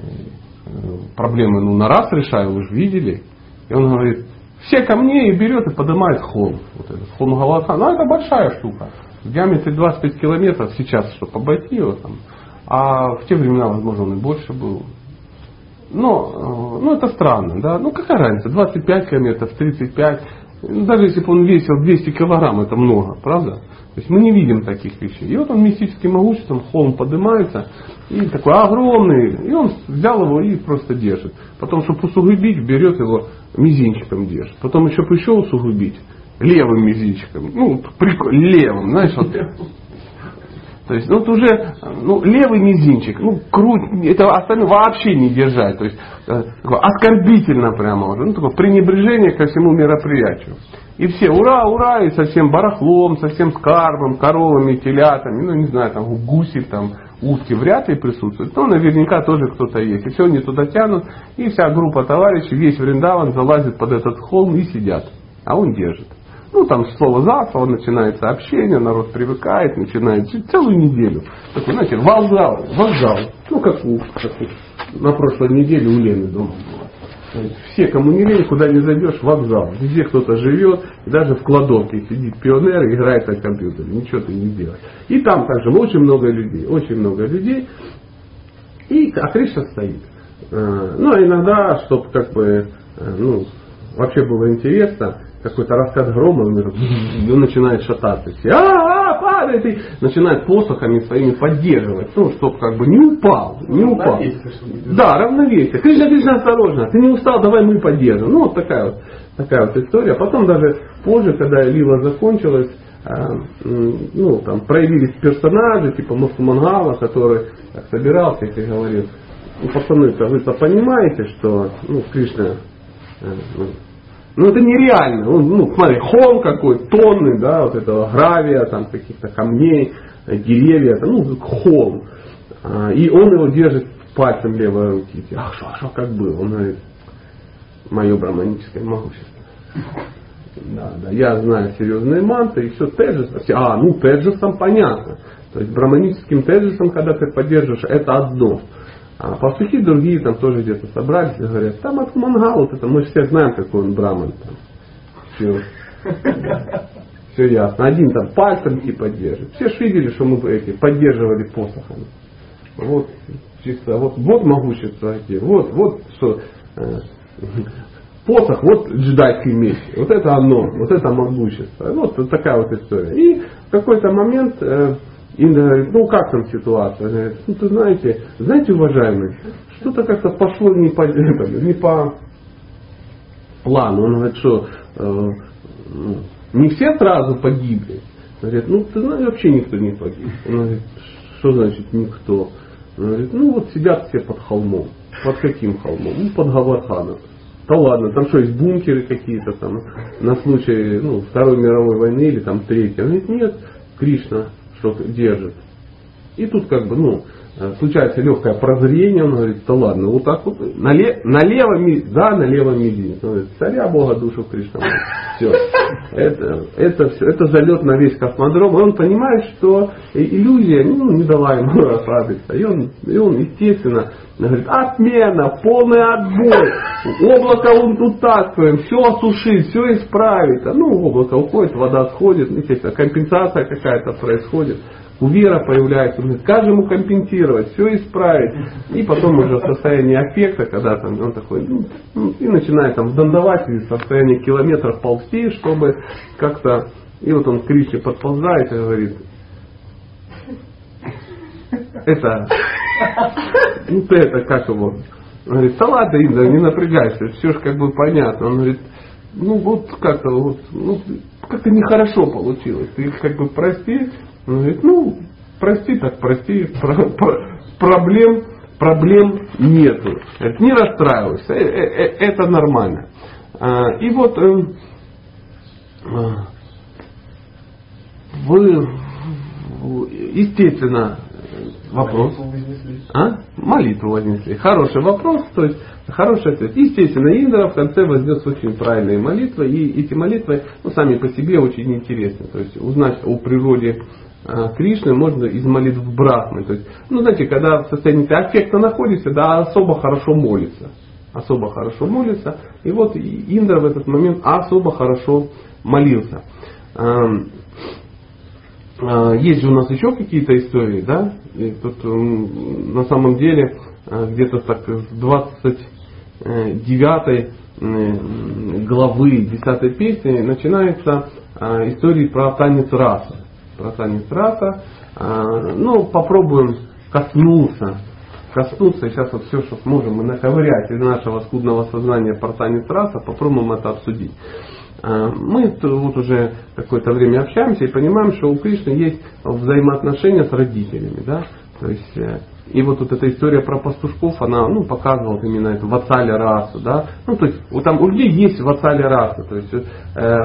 э, проблемы ну, на раз решаю, вы же видели. И он говорит, все ко мне и берет и поднимает холм. Вот этот холм Галата. Ну, это большая штука. В диаметре 25 километров сейчас, чтобы обойти его там. А в те времена, возможно, он и больше был. Но, э, ну, это странно, да. Ну, какая разница, 25 километров, 35. Ну, даже если бы он весил 200 килограмм, это много, правда? То есть мы не видим таких вещей. И вот он мистическим могуществом, холм поднимается, и такой огромный, и он взял его и просто держит. Потом, чтобы усугубить, берет его мизинчиком держит. Потом еще еще усугубить, левым мизинчиком. Ну, прикольно, левым, знаешь, вот то есть, ну, это уже ну, левый мизинчик, ну, круть, это остальное вообще не держать. То есть, э, оскорбительно прямо уже. Ну, такое пренебрежение ко всему мероприятию. И все ура, ура, и со всем барахлом, со всем скарбом, коровами, телятами, ну, не знаю, там, гуси, там, утки вряд ли присутствуют, но наверняка тоже кто-то есть. И все они туда тянут, и вся группа товарищей, весь Вриндаван залазит под этот холм и сидят. А он держит. Ну, там слово за слово начинается общение, народ привыкает, начинает целую неделю. Такой, знаете, вокзал, вокзал. Ну, как, у, как у, на прошлой неделе у Лены дома было. Все, кому не лень, куда не зайдешь, вокзал. Везде кто-то живет, и даже в кладовке сидит пионер и играет на компьютере. Ничего ты не делаешь. И там также очень много людей. Очень много людей. И а Кришна стоит. Э, ну, а иногда, чтобы как бы, э, ну, вообще было интересно, какой-то раскат грома, он начинает шататься. Все, а, а, падает, и начинает посохами своими поддерживать, ну, чтобы как бы не упал, не упал. Да, равновесие. Кришна, Кришна, осторожно, ты не устал, давай мы поддержим. Ну, вот такая вот, такая вот история. Потом даже позже, когда Лила закончилась, а, ну, там, проявились персонажи, типа Мангала, который так, собирался и говорил, ну, пацаны-то, вы-то понимаете, что ну, Кришна э, ну, это нереально. Ну, ну смотри, холм какой, тонны, да, вот этого гравия, там каких-то камней, деревья, это, ну холм. А, и он его держит пальцем левой руки. А что, а что как было? Он говорит, мое браманическое могущество. Да, да, я знаю серьезные манты, и все теджис. А, ну теджисом понятно. То есть браманическим теджисом, когда ты поддерживаешь, это одно. А пастухи другие там тоже где-то собрались и говорят, там от Мангал, вот это, мы все знаем, какой он браман. Там. Все. Все ясно. Один там пальцем типа держит. Все ж видели, что мы эти поддерживали посохами. Вот чисто, вот, вот могущество. Вот, вот что э, посох, вот джедайский меч. Вот это оно, вот это могущество. Вот, вот такая вот история. И в какой-то момент э, Инна говорит, ну как там ситуация? Она говорит, ну ты знаете, знаете, уважаемый, что-то как-то пошло не по, не по плану. Он говорит, что э, ну, не все сразу погибли. Он говорит, ну ты знаешь, вообще никто не погиб. Он говорит, что значит никто? Он говорит, ну вот сидят все под холмом. Под каким холмом? Ну под Гаварханом. Да ладно, там что, есть бункеры какие-то там на случай ну, Второй мировой войны или там Третьей? Он говорит, нет, Кришна что держит. И тут как бы, ну, случается легкое прозрение, он говорит, да ладно, вот так вот, нале, налево, да, налево мизинец. Он говорит, царя Бога душу Кришна. Все. Это, это, все, это залет на весь космодром. И он понимает, что иллюзия ну, не дала ему расслабиться. И он, и он естественно, говорит, отмена, полный отбой. Облако он тут таскиваем, все осушить, все исправить. А, ну, облако уходит, вода сходит, естественно, компенсация какая-то происходит. У Вера появляется, же ему компенсировать, все исправить. И потом уже в состоянии аффекта, когда там он такой, ну, ну, и начинает там вдандавать в состоянии километров ползти, чтобы как-то, и вот он к Кришне подползает и говорит, это, ну ты это как его, он говорит, да ладно, Инда, не напрягайся, все же как бы понятно. Он говорит, ну вот как-то вот, ну, как-то нехорошо получилось. Ты как бы прости, он говорит, ну, прости так прости, про, про, проблем, проблем нету. Говорит, не расстраивайся, э, э, э, это нормально. А, и вот эм, а, вы, естественно, вопрос. А? Молитву вознесли. Хороший вопрос, то есть хороший ответ. Естественно, Индра в конце вознес очень правильные молитвы, и эти молитвы ну, сами по себе очень интересны. То есть узнать о природе Кришны можно из молитв Брахмы. То есть, ну, знаете, когда в состоянии аффекта находишься, да, особо хорошо молится. Особо хорошо молится. И вот Индра в этот момент особо хорошо молился. А, есть же у нас еще какие-то истории, да? И тут на самом деле а, где-то так с 29 главы 10 песни начинается а, история про танец раса. Про танец раса. Ну, попробуем коснуться коснуться, сейчас вот все, что сможем мы наковырять из нашего скудного сознания про танец раса, попробуем это обсудить. А, мы вот уже какое-то время общаемся и понимаем, что у Кришны есть взаимоотношения с родителями. Да? То есть, э, и вот, вот эта история про пастушков, она ну, показывала именно эту вацаля расу. Да? Ну, то есть вот там у людей есть вацаля раса, то есть э,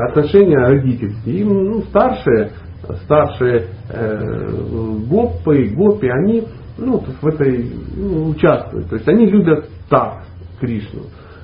отношения родительские. И ну, старшие, старшие э, гопы, гопи, они ну, в этой ну, участвуют. То есть они любят так Кришну.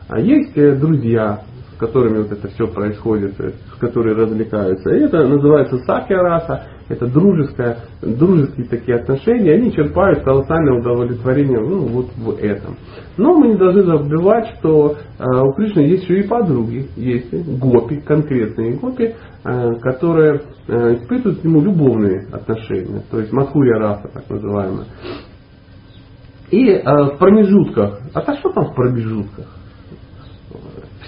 А есть э, друзья, которыми вот это все происходит, э, с которыми развлекаются. И это называется сакья раса, это дружеское, дружеские такие отношения, они черпают колоссальное удовлетворение ну, вот в этом. Но мы не должны забывать, что э, у Кришны есть еще и подруги, есть гопи, конкретные гопи, э, которые э, испытывают к нему любовные отношения, то есть Мадхурия раса так называемая. И в промежутках, а то что там в промежутках?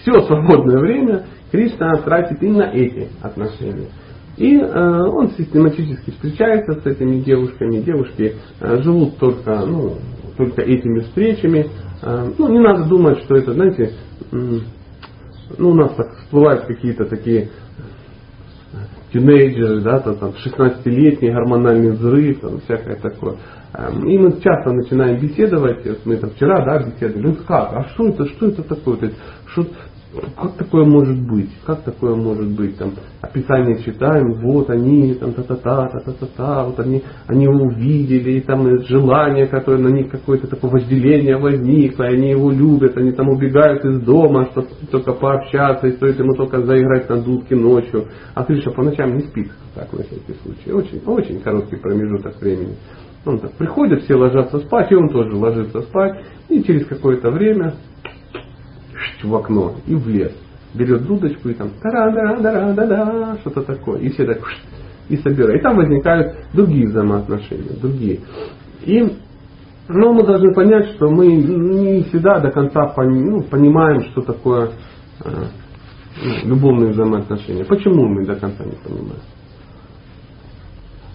все свободное время Кришна тратит именно эти отношения. И э, он систематически встречается с этими девушками. Девушки э, живут только, ну, только этими встречами. Э, ну, не надо думать, что это, знаете, э, ну, у нас так всплывают какие-то такие тинейджеры, да, там, там 16-летний гормональный взрыв, там, всякое такое. Эм, и мы часто начинаем беседовать, мы там вчера, да, беседовали, ну как, а что это, что это такое? То есть, что, как такое может быть? Как такое может быть? Там описание читаем, вот они, там та-та-та, та-та-та-та, вот они, они его увидели, и там желание, которое на них какое-то такое вожделение возникло, и они его любят, они там убегают из дома, чтобы только пообщаться, и стоит ему только заиграть на дудке ночью. А Кришна по ночам не спит, так на всякий случай. Очень, очень короткий промежуток времени. Он так приходит, все ложатся спать, и он тоже ложится спать, и через какое-то время в окно и в лес. Берет дудочку и там тара да да да да что-то такое. И все так и собирают. И там возникают другие взаимоотношения, другие. И но мы должны понять, что мы не всегда до конца ну, понимаем, что такое э, ну, любовные взаимоотношения. Почему мы до конца не понимаем?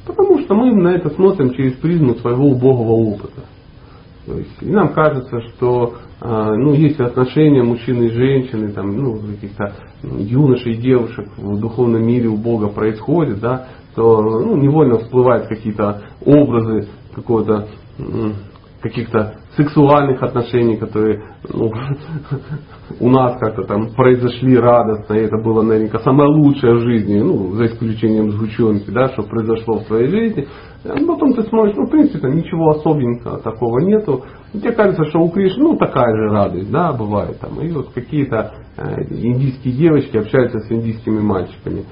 Потому что мы на это смотрим через призму своего убогого опыта. То есть, и нам кажется, что а, ну, если отношения мужчины и женщины, там, ну, каких-то юношей и девушек в духовном мире у Бога происходит, да, то ну, невольно всплывают какие-то образы какого-то каких-то сексуальных отношений, которые ну, у нас как-то там произошли радостно, и это было наверняка самое лучшее в жизни, ну, за исключением сгущенки, да, что произошло в своей жизни. Ну, потом ты смотришь, ну, в принципе, ничего особенного такого нету. Тебе кажется, что у Кришны, ну, такая же радость, да, бывает там. И вот какие-то э, индийские девочки общаются с индийскими мальчиками.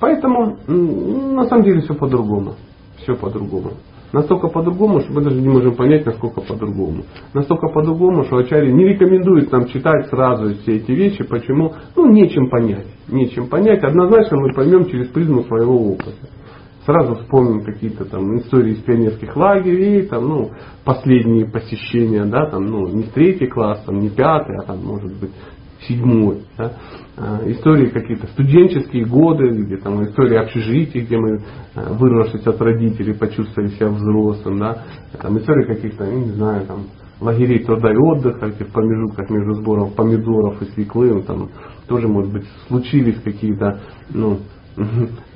Поэтому, на самом деле, все по-другому. Все по-другому. Настолько по-другому, что мы даже не можем понять, насколько по-другому. Настолько по-другому, что Ачари не рекомендует нам читать сразу все эти вещи. Почему? Ну, нечем понять. Нечем понять. Однозначно мы поймем через призму своего опыта. Сразу вспомним какие-то там истории из пионерских лагерей, там, ну, последние посещения, да, там, ну, не третий класс, там, не пятый, а там, может быть, седьмой. Да? А, истории какие-то студенческие годы, или там истории общежитий, где мы, а, вырвавшись от родителей, почувствовали себя взрослым, да? там истории каких-то, не знаю, там, лагерей труда и отдыха, где в промежутках между сбором помидоров и свеклы, ну, там, тоже, может быть, случились какие-то ну,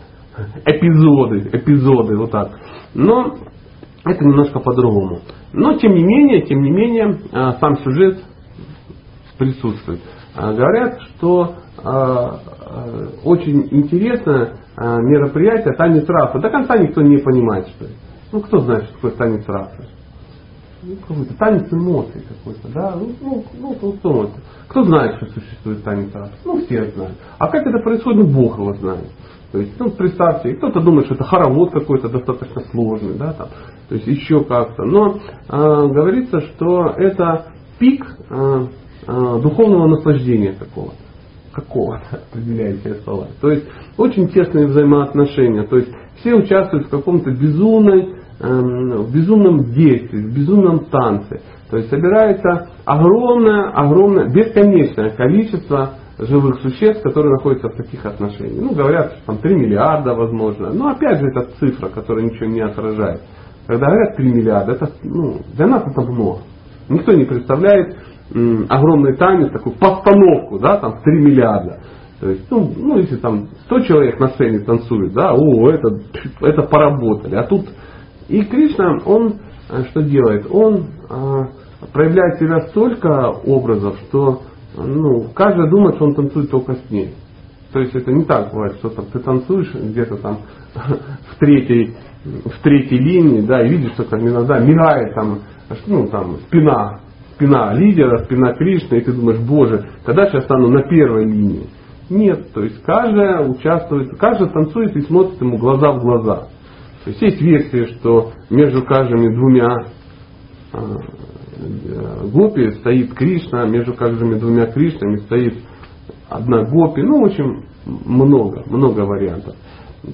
эпизоды, эпизоды, вот так. Но это немножко по-другому. Но тем не менее, тем не менее, а, сам сюжет присутствует. А, говорят, что а, очень интересное мероприятие танец раса. До конца никто не понимает, что это. Ну, кто знает, что такое танец расы? Ну, какой-то танец эмоций какой-то, да? Ну, ну, ну, кто, кто знает, что существует танец расы? Ну, все знают. А как это происходит, ну, Бог его знает. То есть, ну, представьте, кто-то думает, что это хоровод какой-то достаточно сложный, да, там, то есть еще как-то. Но э, говорится, что это пик э, э, духовного наслаждения какого-то. Какого-то, определяете слова. То есть очень тесные взаимоотношения. То есть все участвуют в каком-то безумной, э, в безумном действии, в безумном танце. То есть собирается огромное, огромное, бесконечное количество живых существ, которые находятся в таких отношениях. Ну, говорят, там 3 миллиарда возможно. Но опять же, это цифра, которая ничего не отражает. Когда говорят 3 миллиарда, это, ну, для нас это много. Никто не представляет м, огромный танец, такую постановку, да, там в 3 миллиарда. То есть, ну, ну, если там 100 человек на сцене танцует, да, о, это, это поработали. А тут и Кришна, он э, что делает? Он а, проявляет себя столько образов, что ну, каждый думает, что он танцует только с ней. То есть это не так бывает, что там, ты танцуешь где-то там в третьей, в третьей линии, да, и видишь, что там иногда мигает там, ну, там спина, спина лидера, спина Кришны, и ты думаешь, боже, когда я стану на первой линии? Нет, то есть каждая участвует, каждый танцует и смотрит ему глаза в глаза. То есть есть версия, что между каждыми двумя а, гопи стоит Кришна, между каждыми двумя Кришнами стоит одна гопи. Ну, в общем, много, много вариантов.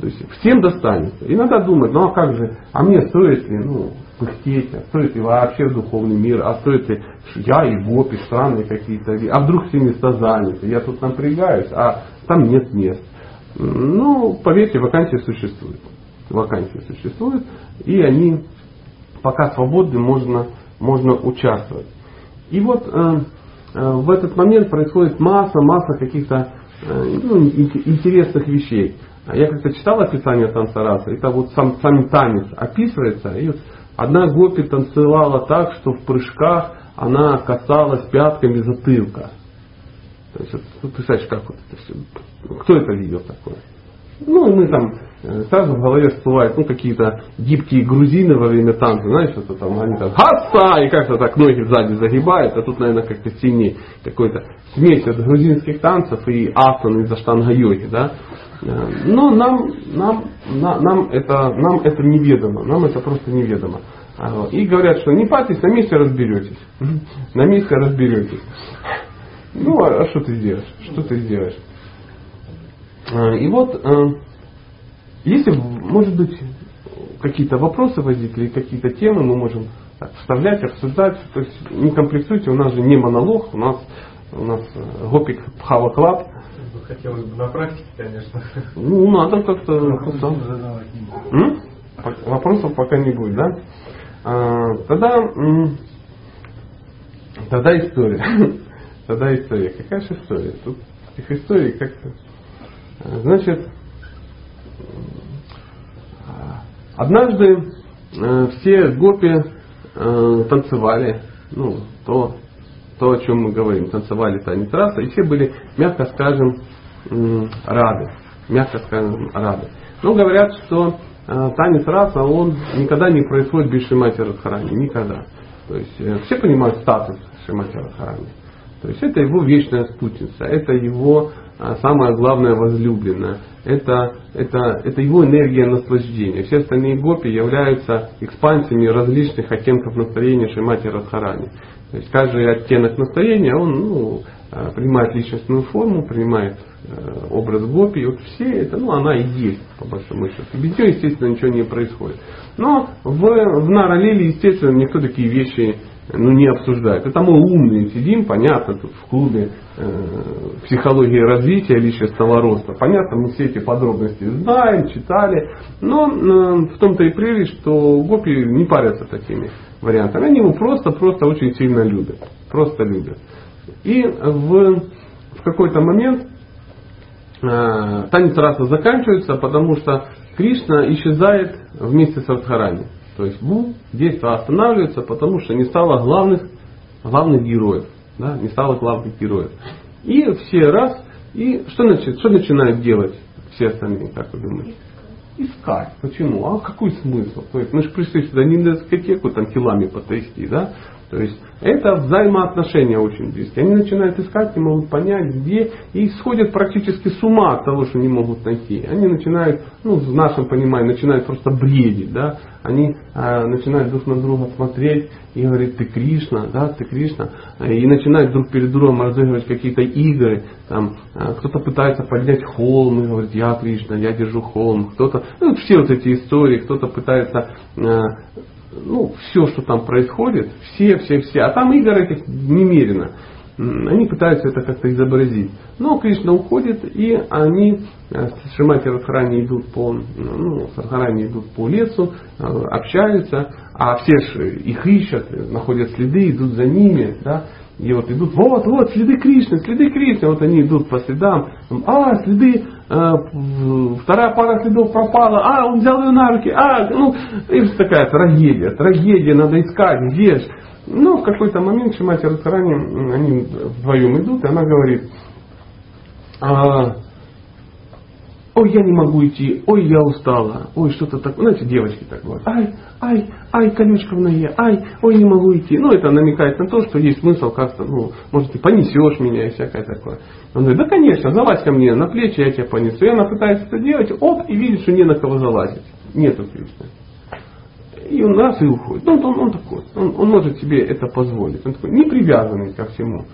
То есть всем достанется. Иногда думают, ну а как же, а мне стоит ли, ну, пыхтеть, а стоит ли вообще духовный мир, а стоит ли я и гопи странные какие-то, а вдруг все места заняты, я тут напрягаюсь, а там нет мест. Ну, поверьте, вакансии существуют. Вакансии существуют, и они пока свободны, можно можно участвовать. И вот э, э, в этот момент происходит масса, масса каких-то э, ну, интересных вещей. Я как-то читал описание танца раса, это вот сам, сам танец описывается, и вот одна гопи танцевала так, что в прыжках она касалась пятками затылка. То есть, вот, ну, представляешь, как вот это все. Кто это видел такое? Ну, и мы там сразу в голове всплывают ну, какие-то гибкие грузины во время танца, знаешь, что-то там, они там хаса, и как-то так ноги сзади загибают, а тут, наверное, как-то сильнее какой-то смесь от грузинских танцев и асан из аштанга-йоги, да. Э, но нам, нам, на, нам, это, нам это неведомо, нам это просто неведомо. А, и говорят, что не парьтесь, на месте разберетесь. На месте разберетесь. Ну, а, а что ты сделаешь? Что ты сделаешь? А, и вот, если, может быть, какие-то вопросы возникли, какие-то темы мы можем так, вставлять, обсуждать. То есть не комплексуйте, у нас же не монолог, у нас, у нас э, Гопи-бхава Club. Хотелось бы на практике, конечно. Ну, надо как-то... Вопросов пока не будет, да? А, тогда, тогда история. Тогда история. Какая же история? Тут этих историй как-то Значит, однажды э, все гопи э, танцевали, ну, то, то, о чем мы говорим, танцевали танец раса, и все были, мягко скажем, рады. Мягко скажем, рады. Но говорят, что э, танец раса, он никогда не происходит без Шимати Радхарани. Никогда. То есть все понимают статус Шимати Радхарани. То есть это его вечная спутница, это его самое главное возлюбленное. Это, это, это его энергия наслаждения. Все остальные гопи являются экспансиями различных оттенков настроения Шимати Радхарани. То есть каждый оттенок настроения, он ну, а, принимает личностную форму, принимает э, образ гопи. Вот все это, ну она и есть, по большому счету. Без нее, естественно, ничего не происходит. Но в, в Наралиле, естественно, никто такие вещи ну, не обсуждают. Это мы умные сидим, понятно, тут в клубе э, психологии развития личностного роста. Понятно, мы все эти подробности знаем, читали. Но э, в том-то и прелесть, что гопи не парятся такими вариантами. Они его просто-просто очень сильно любят. Просто любят. И в, в какой-то момент э, танец раса заканчивается, потому что Кришна исчезает вместе с Радхарани. То есть бум, действие останавливается, потому что не стало главных, главных героев. Да, не стало главных героев. И все раз, и что, значит, что начинают делать все остальные, как вы думаете? Искать. Почему? А какой смысл? То есть мы же пришли сюда не на дискотеку там килами потрясти, да? То есть это взаимоотношения очень близкие. Они начинают искать, не могут понять, где, и сходят практически с ума от того, что не могут найти. Они начинают, ну, в нашем понимании, начинают просто бредить, да. Они э, начинают друг на друга смотреть и говорить, ты Кришна, да, ты Кришна. И начинают друг перед другом разыгрывать какие-то игры. Там, э, кто-то пытается поднять холм и говорит, я Кришна, я держу холм. Кто-то, ну, все вот эти истории, кто-то пытается э, ну, все, что там происходит, все, все, все, а там игр этих немерено. Они пытаются это как-то изобразить. Но Кришна уходит, и они э, с Шимати Радхарани идут по, ну, с Радхарани идут по лесу, э, общаются, а все их ищут, находят следы, идут за ними, да, и вот идут, вот, вот, следы Кришны, следы Кришны, вот они идут по следам, а, следы Э, вторая пара следов пропала, а, он взял ее на руки, а, ну, и такая трагедия, трагедия, надо искать, где же. Ну, в какой-то момент Шимати Радхарани, они вдвоем идут, и она говорит, а, ой, я не могу идти, ой, я устала, ой, что-то такое. Знаете, девочки так говорят, ай, ай, ай, колючка в ноге, ай, ой, не могу идти. Ну, это намекает на то, что есть смысл как-то, ну, может, ты понесешь меня и всякое такое. Он говорит, да, конечно, залазь ко мне на плечи, я тебя понесу. И она пытается это делать, оп, и видит, что не на кого залазить. Нету Кришны. И он раз и уходит. Ну, он, он такой, он, он может себе это позволить. Он такой, не привязанный ко всему.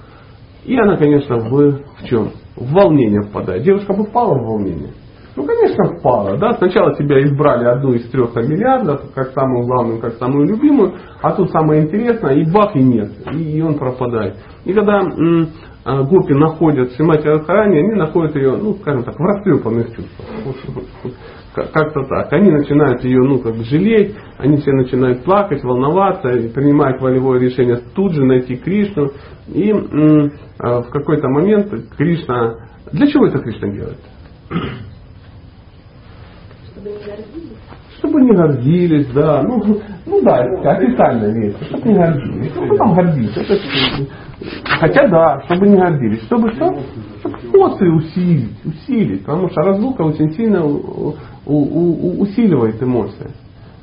И она, конечно, в, в чем? В волнение впадает. Девушка бы впала в волнение. Ну, конечно, впала. Да? Сначала тебя избрали одну из трех миллиардов, как самую главную, как самую любимую, а тут самое интересное, и бах, и нет. И, он пропадает. И когда м, а, гопи находят Шимати Радхарани, они находят ее, ну, скажем так, в растрепанных чувствах. Как-то так. Они начинают ее, ну, как жалеть, они все начинают плакать, волноваться, принимать волевое решение тут же найти Кришну. И м, а, в какой-то момент Кришна... Для чего это Кришна делает? Чтобы не гордились? Чтобы не гордились, да. Ну, ну да, это официальная вещь. Чтобы не гордились. Ну, там гордиться? Это, хотя да, чтобы не гордились. Чтобы что? Чтобы эмоции усилить, усилить. Потому что разлука очень сильно у, у, у, усиливает эмоции.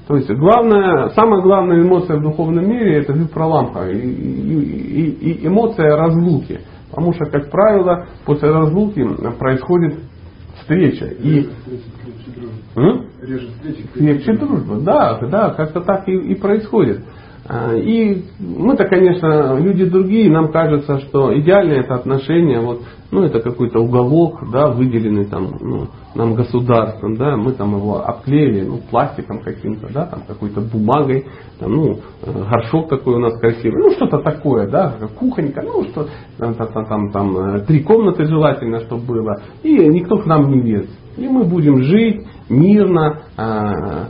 То есть главная, самая главная эмоция в духовном мире это випроламха и, и, и, эмоция разлуки. Потому что, как правило, после разлуки происходит встреча. И крепче дружба. Да, да, как-то так и, и происходит. А, и мы-то, конечно, люди другие, нам кажется, что идеальное это отношение, вот, ну, это какой-то уголок, да, выделенный там, ну, нам государством, да, мы там его обклеили, ну, пластиком каким-то, да, там, какой-то бумагой, там, ну, горшок такой у нас красивый, ну, что-то такое, да, кухонька, ну, что, там, там, там, там, э, три комнаты желательно, чтобы было, и никто к нам не лез. И мы будем жить мирно, а,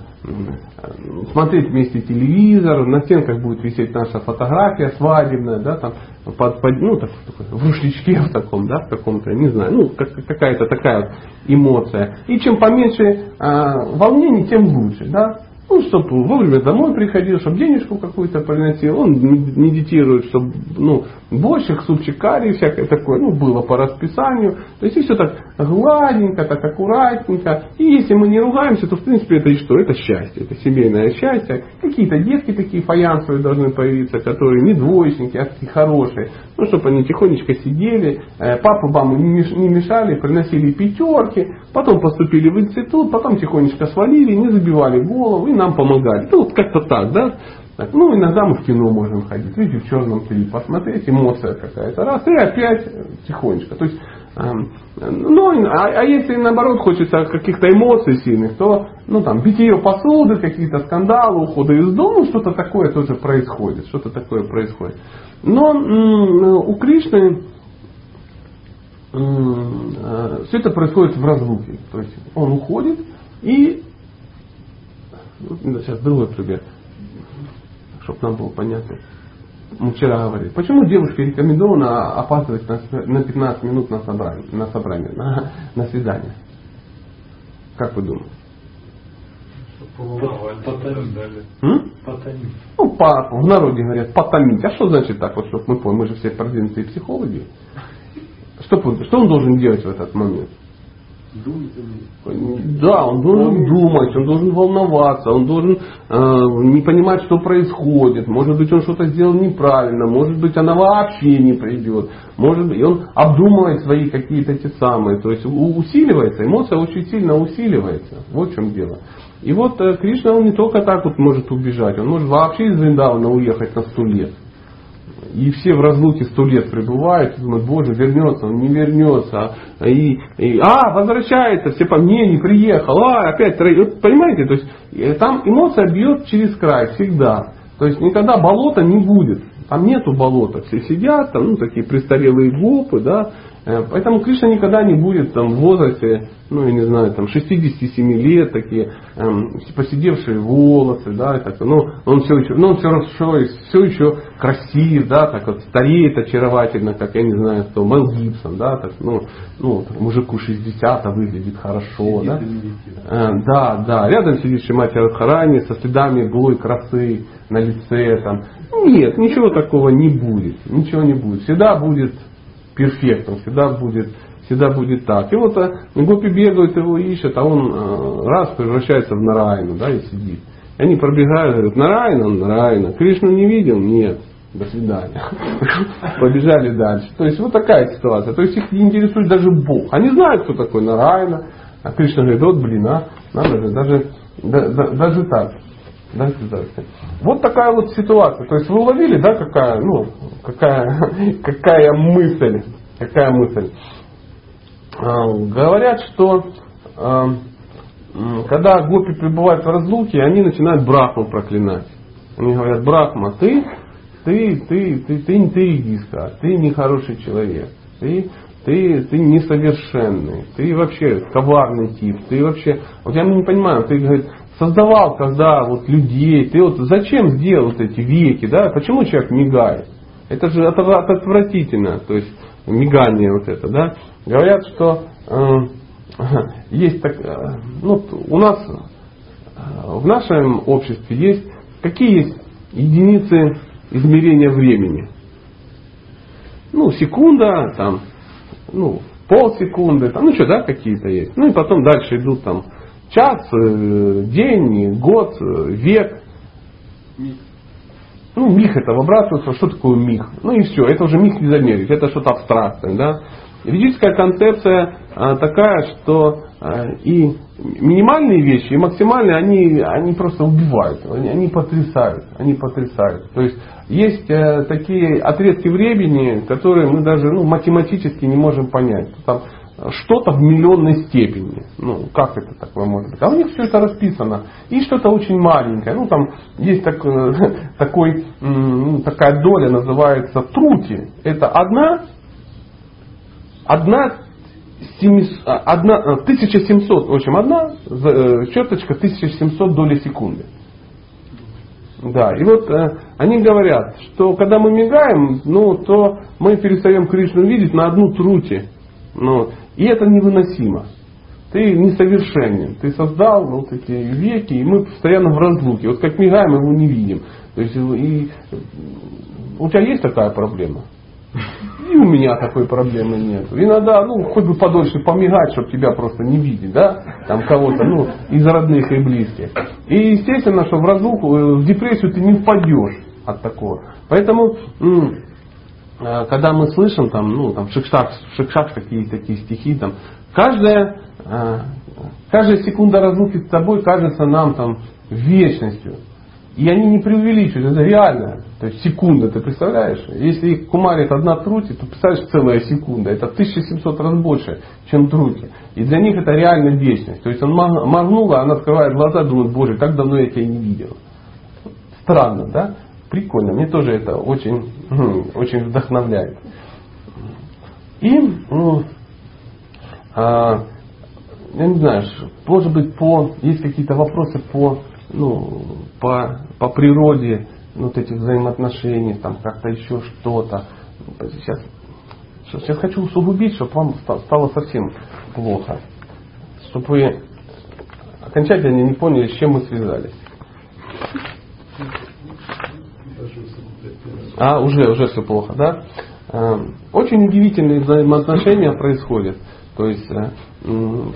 смотреть вместе телевизор, на стенках будет висеть наша фотография свадебная, да, там, под, под, ну, так, в рушничке в таком, да, в каком-то, не знаю, ну, как, какая-то такая вот эмоция. И чем поменьше э, волнений, тем лучше, да. Ну, чтобы вовремя домой приходил, чтобы денежку какую-то приносил. Он медитирует, чтобы ну, борщик, супчик, карри, всякое такое, ну, было по расписанию. То есть, и все так гладненько, так аккуратненько. И если мы не ругаемся, то, в принципе, это и что? Это счастье, это семейное счастье. Какие-то детки такие фаянсовые должны появиться, которые не двоечники, а такие хорошие. Ну, чтобы они тихонечко сидели, э, папа, маму не мешали, приносили пятерки, потом поступили в институт, потом тихонечко свалили, не забивали голову нам помогали. Ну, вот как-то так, да? Так, ну, иногда мы в кино можем ходить, видите, в черном теле посмотреть, эмоция какая-то, раз, и опять тихонечко. То есть, э, ну, а, а если наоборот хочется каких-то эмоций сильных, то, ну, там, битье посуды, какие-то скандалы, уходы из дома, что-то такое тоже происходит, что-то такое происходит. Но м- у Кришны м- все это происходит в разлуке. То есть он уходит и ну, сейчас другой пример, чтобы нам было понятно. Мы вчера говорили. Почему девушке рекомендовано опаздывать на 15 минут на собрание, на, собрание, на, на свидание? Как вы думаете? Потомить. Ну, по, в народе говорят потомить. А что значит так, вот, чтобы мы поняли, мы же все продвинутые психологи. Что, что он должен делать в этот момент? Да, он должен думать, он должен волноваться, он должен э, не понимать, что происходит. Может быть, он что-то сделал неправильно, может быть, она вообще не придет. Может быть, и он обдумывает свои какие-то эти самые. То есть усиливается, эмоция очень сильно усиливается. Вот в чем дело. И вот э, Кришна, он не только так вот может убежать, он может вообще из Вриндавана уехать на сто лет. И все в разлуке сто лет пребывают, думают, боже, вернется, он не вернется. И, и, а, возвращается, все по мне не приехал, а, опять, вот, понимаете, то есть э, там эмоция бьет через край всегда. То есть никогда болота не будет. Там нету болота. Все сидят, там, ну, такие престарелые гопы, да, Э, поэтому Кришна никогда не будет там, в возрасте, ну я не знаю, там 67 лет, такие эм, посидевшие волосы, да, и так, ну, он все еще, ну, он все, хорошо, все еще красив, да, так вот стареет очаровательно, как я не знаю, кто, Мел Гибсон, да, так, ну, ну мужику 60, а выглядит хорошо, да. Э, да, да, рядом сидит Шимати Радхарани со следами былой красы на лице, там. Нет, ничего такого не будет, ничего не будет. Всегда будет перфектом, всегда будет, всегда будет так. И вот а, гопи бегают, его ищут, а он а, раз превращается в Нарайну, да, и сидит. И они пробегают, говорят, Нарайна, Нарайна. Кришну не видел? Нет. До свидания. Побежали дальше. То есть вот такая ситуация. То есть их интересует даже Бог. Они знают, кто такой Нарайна. А Кришна говорит, вот блин, а, надо же, даже, да, да, даже так. Даже так. Вот такая вот ситуация. То есть вы уловили, да, какая, ну, какая, какая мысль, какая мысль. А, говорят, что а, когда гопи пребывают в разлуке, они начинают Брахму проклинать. Они говорят, Брахма, ты, ты, ты, ты, ты, ты эгиска, ты нехороший человек, ты, ты, ты несовершенный, ты вообще коварный тип, ты вообще, вот я не понимаю, ты говорит, создавал когда вот людей, ты вот зачем сделал вот эти веки, да, почему человек мигает? Это же отвратительно, то есть мигание вот это, да. Говорят, что э, есть так, э, ну, у нас э, в нашем обществе есть какие есть единицы измерения времени. Ну, секунда, там, ну, полсекунды, там, ну что, да, какие-то есть. Ну и потом дальше идут там час, э, день, год, э, век. Ну, миг это выбрасывается, что такое миг? Ну и все, это уже миг не замерить, это что-то абстрактное. Да? Ведическая концепция а, такая, что а, и минимальные вещи, и максимальные, они, они просто убивают, они, они потрясают, они потрясают. То есть есть э, такие отрезки времени, которые мы даже ну, математически не можем понять. Там что-то в миллионной степени. Ну, как это такое может быть? А у них все это расписано. И что-то очень маленькое. Ну, там есть так, такой, ну, такая доля, называется трути. Это одна, одна, 700, одна 1700, в общем, одна э, черточка 1700 доли секунды. Да, и вот э, они говорят, что когда мы мигаем, ну, то мы перестаем Кришну видеть на одну трути. Ну, и это невыносимо. Ты несовершенен. Ты создал вот эти веки, и мы постоянно в разлуке. Вот как мигаем, его не видим. То есть, и, у тебя есть такая проблема? И у меня такой проблемы нет. Иногда, ну, хоть бы подольше помигать, чтобы тебя просто не видеть, да, там кого-то, ну, из родных и близких. И естественно, что в разлуку, э, в депрессию ты не впадешь от такого. Поэтому Э, когда мы слышим там, ну, там, шикшак, шикшак какие-то такие стихи, там, каждая, э, каждая секунда разлуки с тобой кажется нам там вечностью. И они не преувеличивают, это реально. То есть секунда, ты представляешь? Если кумарит одна трути, то представляешь целая секунда. Это 1700 раз больше, чем трути. И для них это реально вечность. То есть он моргнул, а она открывает глаза, думает, боже, как давно я тебя не видел. Странно, да? Прикольно. Мне тоже это очень очень вдохновляет. И, ну, а, я не знаю, может быть, по, есть какие-то вопросы по, ну, по, по природе вот этих взаимоотношений, там как-то еще что-то. Сейчас, сейчас хочу усугубить, чтобы вам стало совсем плохо. Чтобы вы окончательно не поняли, с чем мы связались. А, уже, уже все плохо, да? Эм, очень удивительные взаимоотношения происходят. То есть э,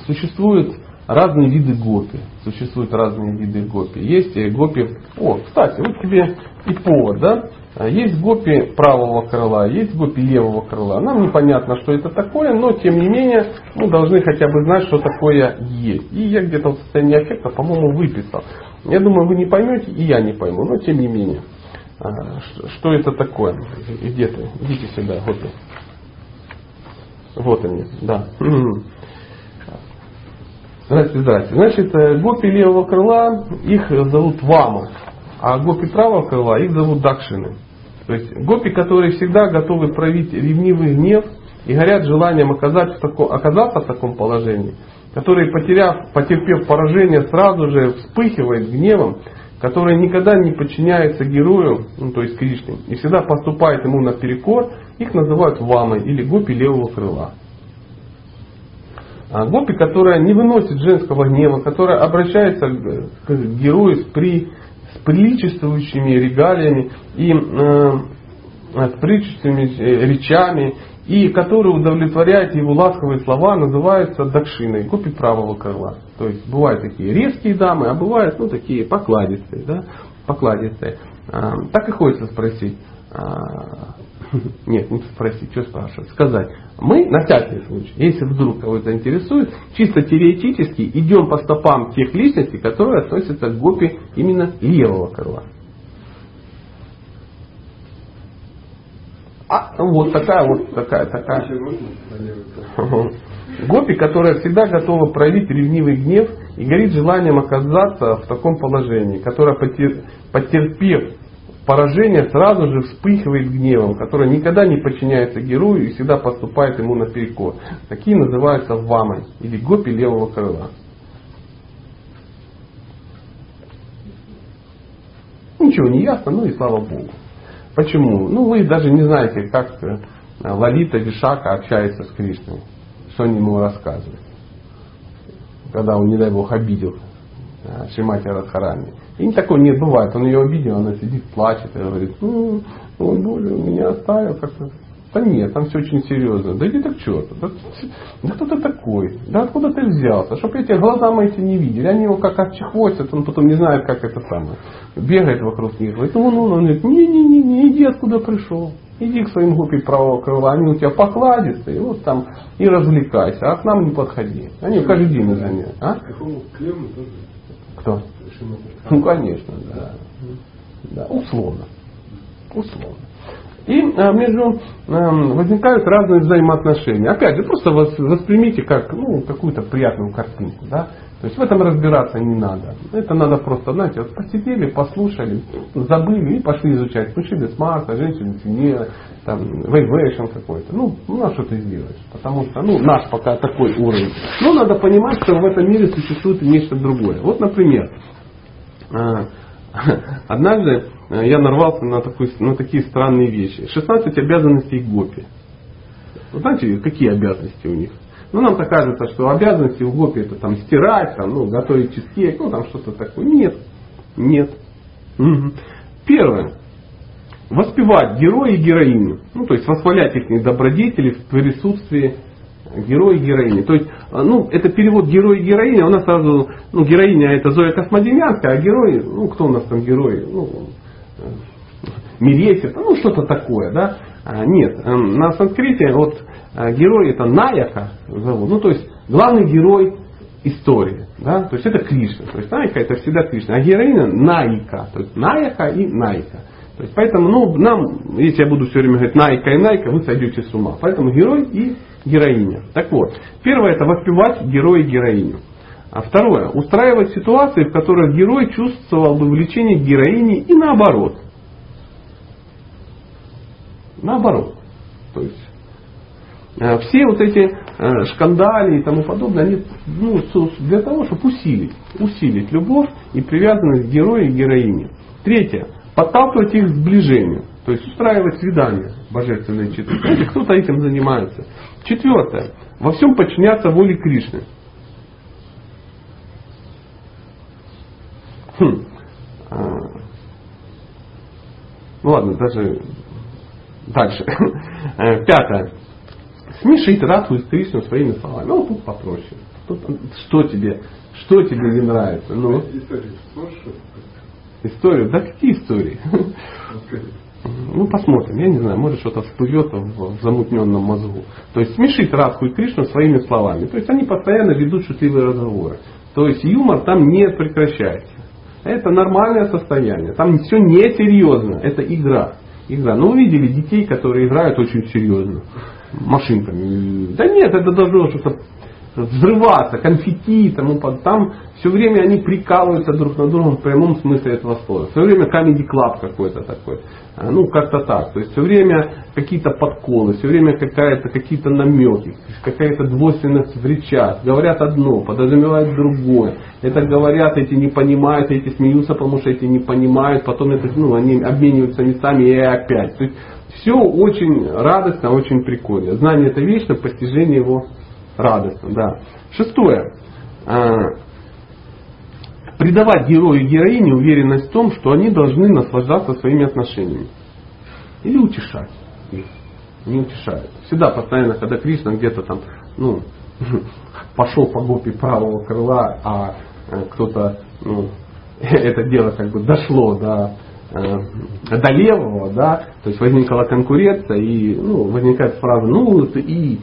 существуют разные виды гопи. Существуют разные виды гопи. Есть гопи... О, кстати, вот тебе и повод, да? Есть гопи правого крыла, есть гопи левого крыла. Нам непонятно, что это такое, но тем не менее мы должны хотя бы знать, что такое есть. И я где-то в состоянии аффекта, по-моему, выписал. Я думаю, вы не поймете, и я не пойму, но тем не менее. А, что это такое? Где ты? Идите сюда, гопи. Вот они, да. Здравствуйте, здравствуйте. Значит, э, гопи левого крыла, их зовут Вама, а гопи правого крыла, их зовут Дакшины. То есть гопи, которые всегда готовы проявить ревнивый гнев и горят желанием оказать в тако, оказаться в таком положении, которые, потеряв, потерпев поражение, сразу же вспыхивает гневом, которые никогда не подчиняются герою, ну, то есть Кришне, и всегда поступает ему наперекор, их называют вамой или гопи левого крыла. А гопи, которая не выносит женского гнева, которая обращается к герою с, при, с приличествующими регалиями и э, с приличествующими э, речами, и который удовлетворяет его ласковые слова, называется дакшиной, гопи правого крыла. То есть бывают такие резкие дамы, а бывают ну, такие покладистые. Да? покладистые. А, так и хочется спросить, а, нет, не спросить, что спрашивать, сказать. Мы, на всякий случай, если вдруг кого-то заинтересует, чисто теоретически идем по стопам тех личностей, которые относятся к группе именно левого крыла. А, вот такая вот, такая, такая. Гопи, которая всегда готова проявить ревнивый гнев и горит желанием оказаться в таком положении, которая, потерпев поражение сразу же вспыхивает гневом, который никогда не подчиняется герою и всегда поступает ему наперекор. Такие называются вамой или гопи левого крыла. Ничего не ясно, ну и слава Богу. Почему? Ну вы даже не знаете, как э, Лалита Вишака общается с Кришной. Что они ему рассказывают. Когда он, не дай Бог, обидел э, Шимати Радхарани. И такого не бывает. Он ее обидел, она сидит, плачет и говорит, ну, он Боже, меня оставил как-то. Да нет, там все очень серьезно. Да иди так что то Да, да кто ты такой? Да откуда ты взялся? Чтоб эти глаза мои не видели. Они его как отчехвостят, он потом не знает, как это самое. Бегает вокруг них. Говорит, ну, ну, он говорит, не-не-не, иди откуда пришел. Иди к своим группе правого крыла, они у тебя покладистые, вот там и развлекайся, а к нам не подходи. Они каждый день заняты. А? Кто? Ну, конечно, да. да. Условно. Условно. И а, между а, возникают разные взаимоотношения. Опять же, просто воспримите как ну, какую-то приятную картинку. Да? То есть в этом разбираться не надо. Это надо просто, знаете, вот посидели, послушали, забыли и пошли изучать. Мужчины с Марса, женщины с Венеры, там, вейвейшн какой-то. Ну, ну, а что ты сделаешь? Потому что, ну, наш пока такой уровень. Но надо понимать, что в этом мире существует нечто другое. Вот, например, а, однажды я нарвался на, такой, на такие странные вещи. 16 обязанностей гопи. Вы знаете, какие обязанности у них? Ну, нам-то кажется, что обязанности у гопи это там стирать, там, ну, готовить чизкейк, ну, там что-то такое. Нет. Нет. Угу. Первое. Воспевать героя и героиню. Ну, то есть восхвалять их добродетели в присутствии героя и героини. То есть, а, ну, это перевод герой и героиня, у нас сразу, ну, героиня это Зоя Космодемьянская, а герой, ну, кто у нас там герой? Ну, э, Мересит, ну, что-то такое, да? А, нет, эм, на санскрите вот э, герой это Наяка зовут, ну, то есть, главный герой истории, да? То есть, это Кришна, то есть, Найка это всегда Кришна, а героиня Найка, то есть, Наяка и Найка. То есть, поэтому, ну, нам, если я буду все время говорить Найка и Найка, вы сойдете с ума. Поэтому герой и героиня. Так вот, первое это воспевать героя и героиню. А второе, устраивать ситуации, в которых герой чувствовал бы влечение к героине и наоборот. Наоборот. То есть э, все вот эти э, шкандали и тому подобное, они ну, для того, чтобы усилить, усилить любовь и привязанность к герою и героине. Третье. подталкивать их к сближению. То есть устраивать свидания божественные четыре. Кто-то этим занимается. Четвертое. Во всем подчиняться воле Кришны. Хм. А. Ну ладно, даже дальше. Э, пятое. Смешить Радху и Кришну своими словами. Ну, тут попроще. Тут, что тебе, что тебе не нравится? Ну, историю? Да какие истории? Ну, посмотрим. Я не знаю, может что-то всплывет в, замутненном мозгу. То есть смешить Радху и Кришну своими словами. То есть они постоянно ведут шутливые разговоры. То есть юмор там не прекращается. Это нормальное состояние. Там все несерьезно. Это игра. Игра. Ну, вы видели детей, которые играют очень серьезно. Машинками. Да нет, это должно что-то взрываться, конфетти, тому, там все время они прикалываются друг на другом в прямом смысле этого слова. Все время comedy club какой-то такой. А, ну, как-то так. То есть все время какие-то подколы, все время какая-то, какие-то намеки, какая-то двойственность в речах. Говорят одно, подразумевают другое. Это говорят, эти не понимают, эти смеются, потому что эти не понимают. Потом это, ну, они обмениваются местами и опять. То есть все очень радостно, очень прикольно. Знание это вечно, постижение его радостно. Да. Шестое. А, придавать герою и героине уверенность в том, что они должны наслаждаться своими отношениями. Или утешать их. Не утешают. Всегда постоянно, когда Кришна где-то там, ну, пошел по гопе правого крыла, а э, кто-то, ну, это дело как бы дошло до, э, до левого, да, то есть возникла конкуренция, и ну, возникает фраза, ну, и и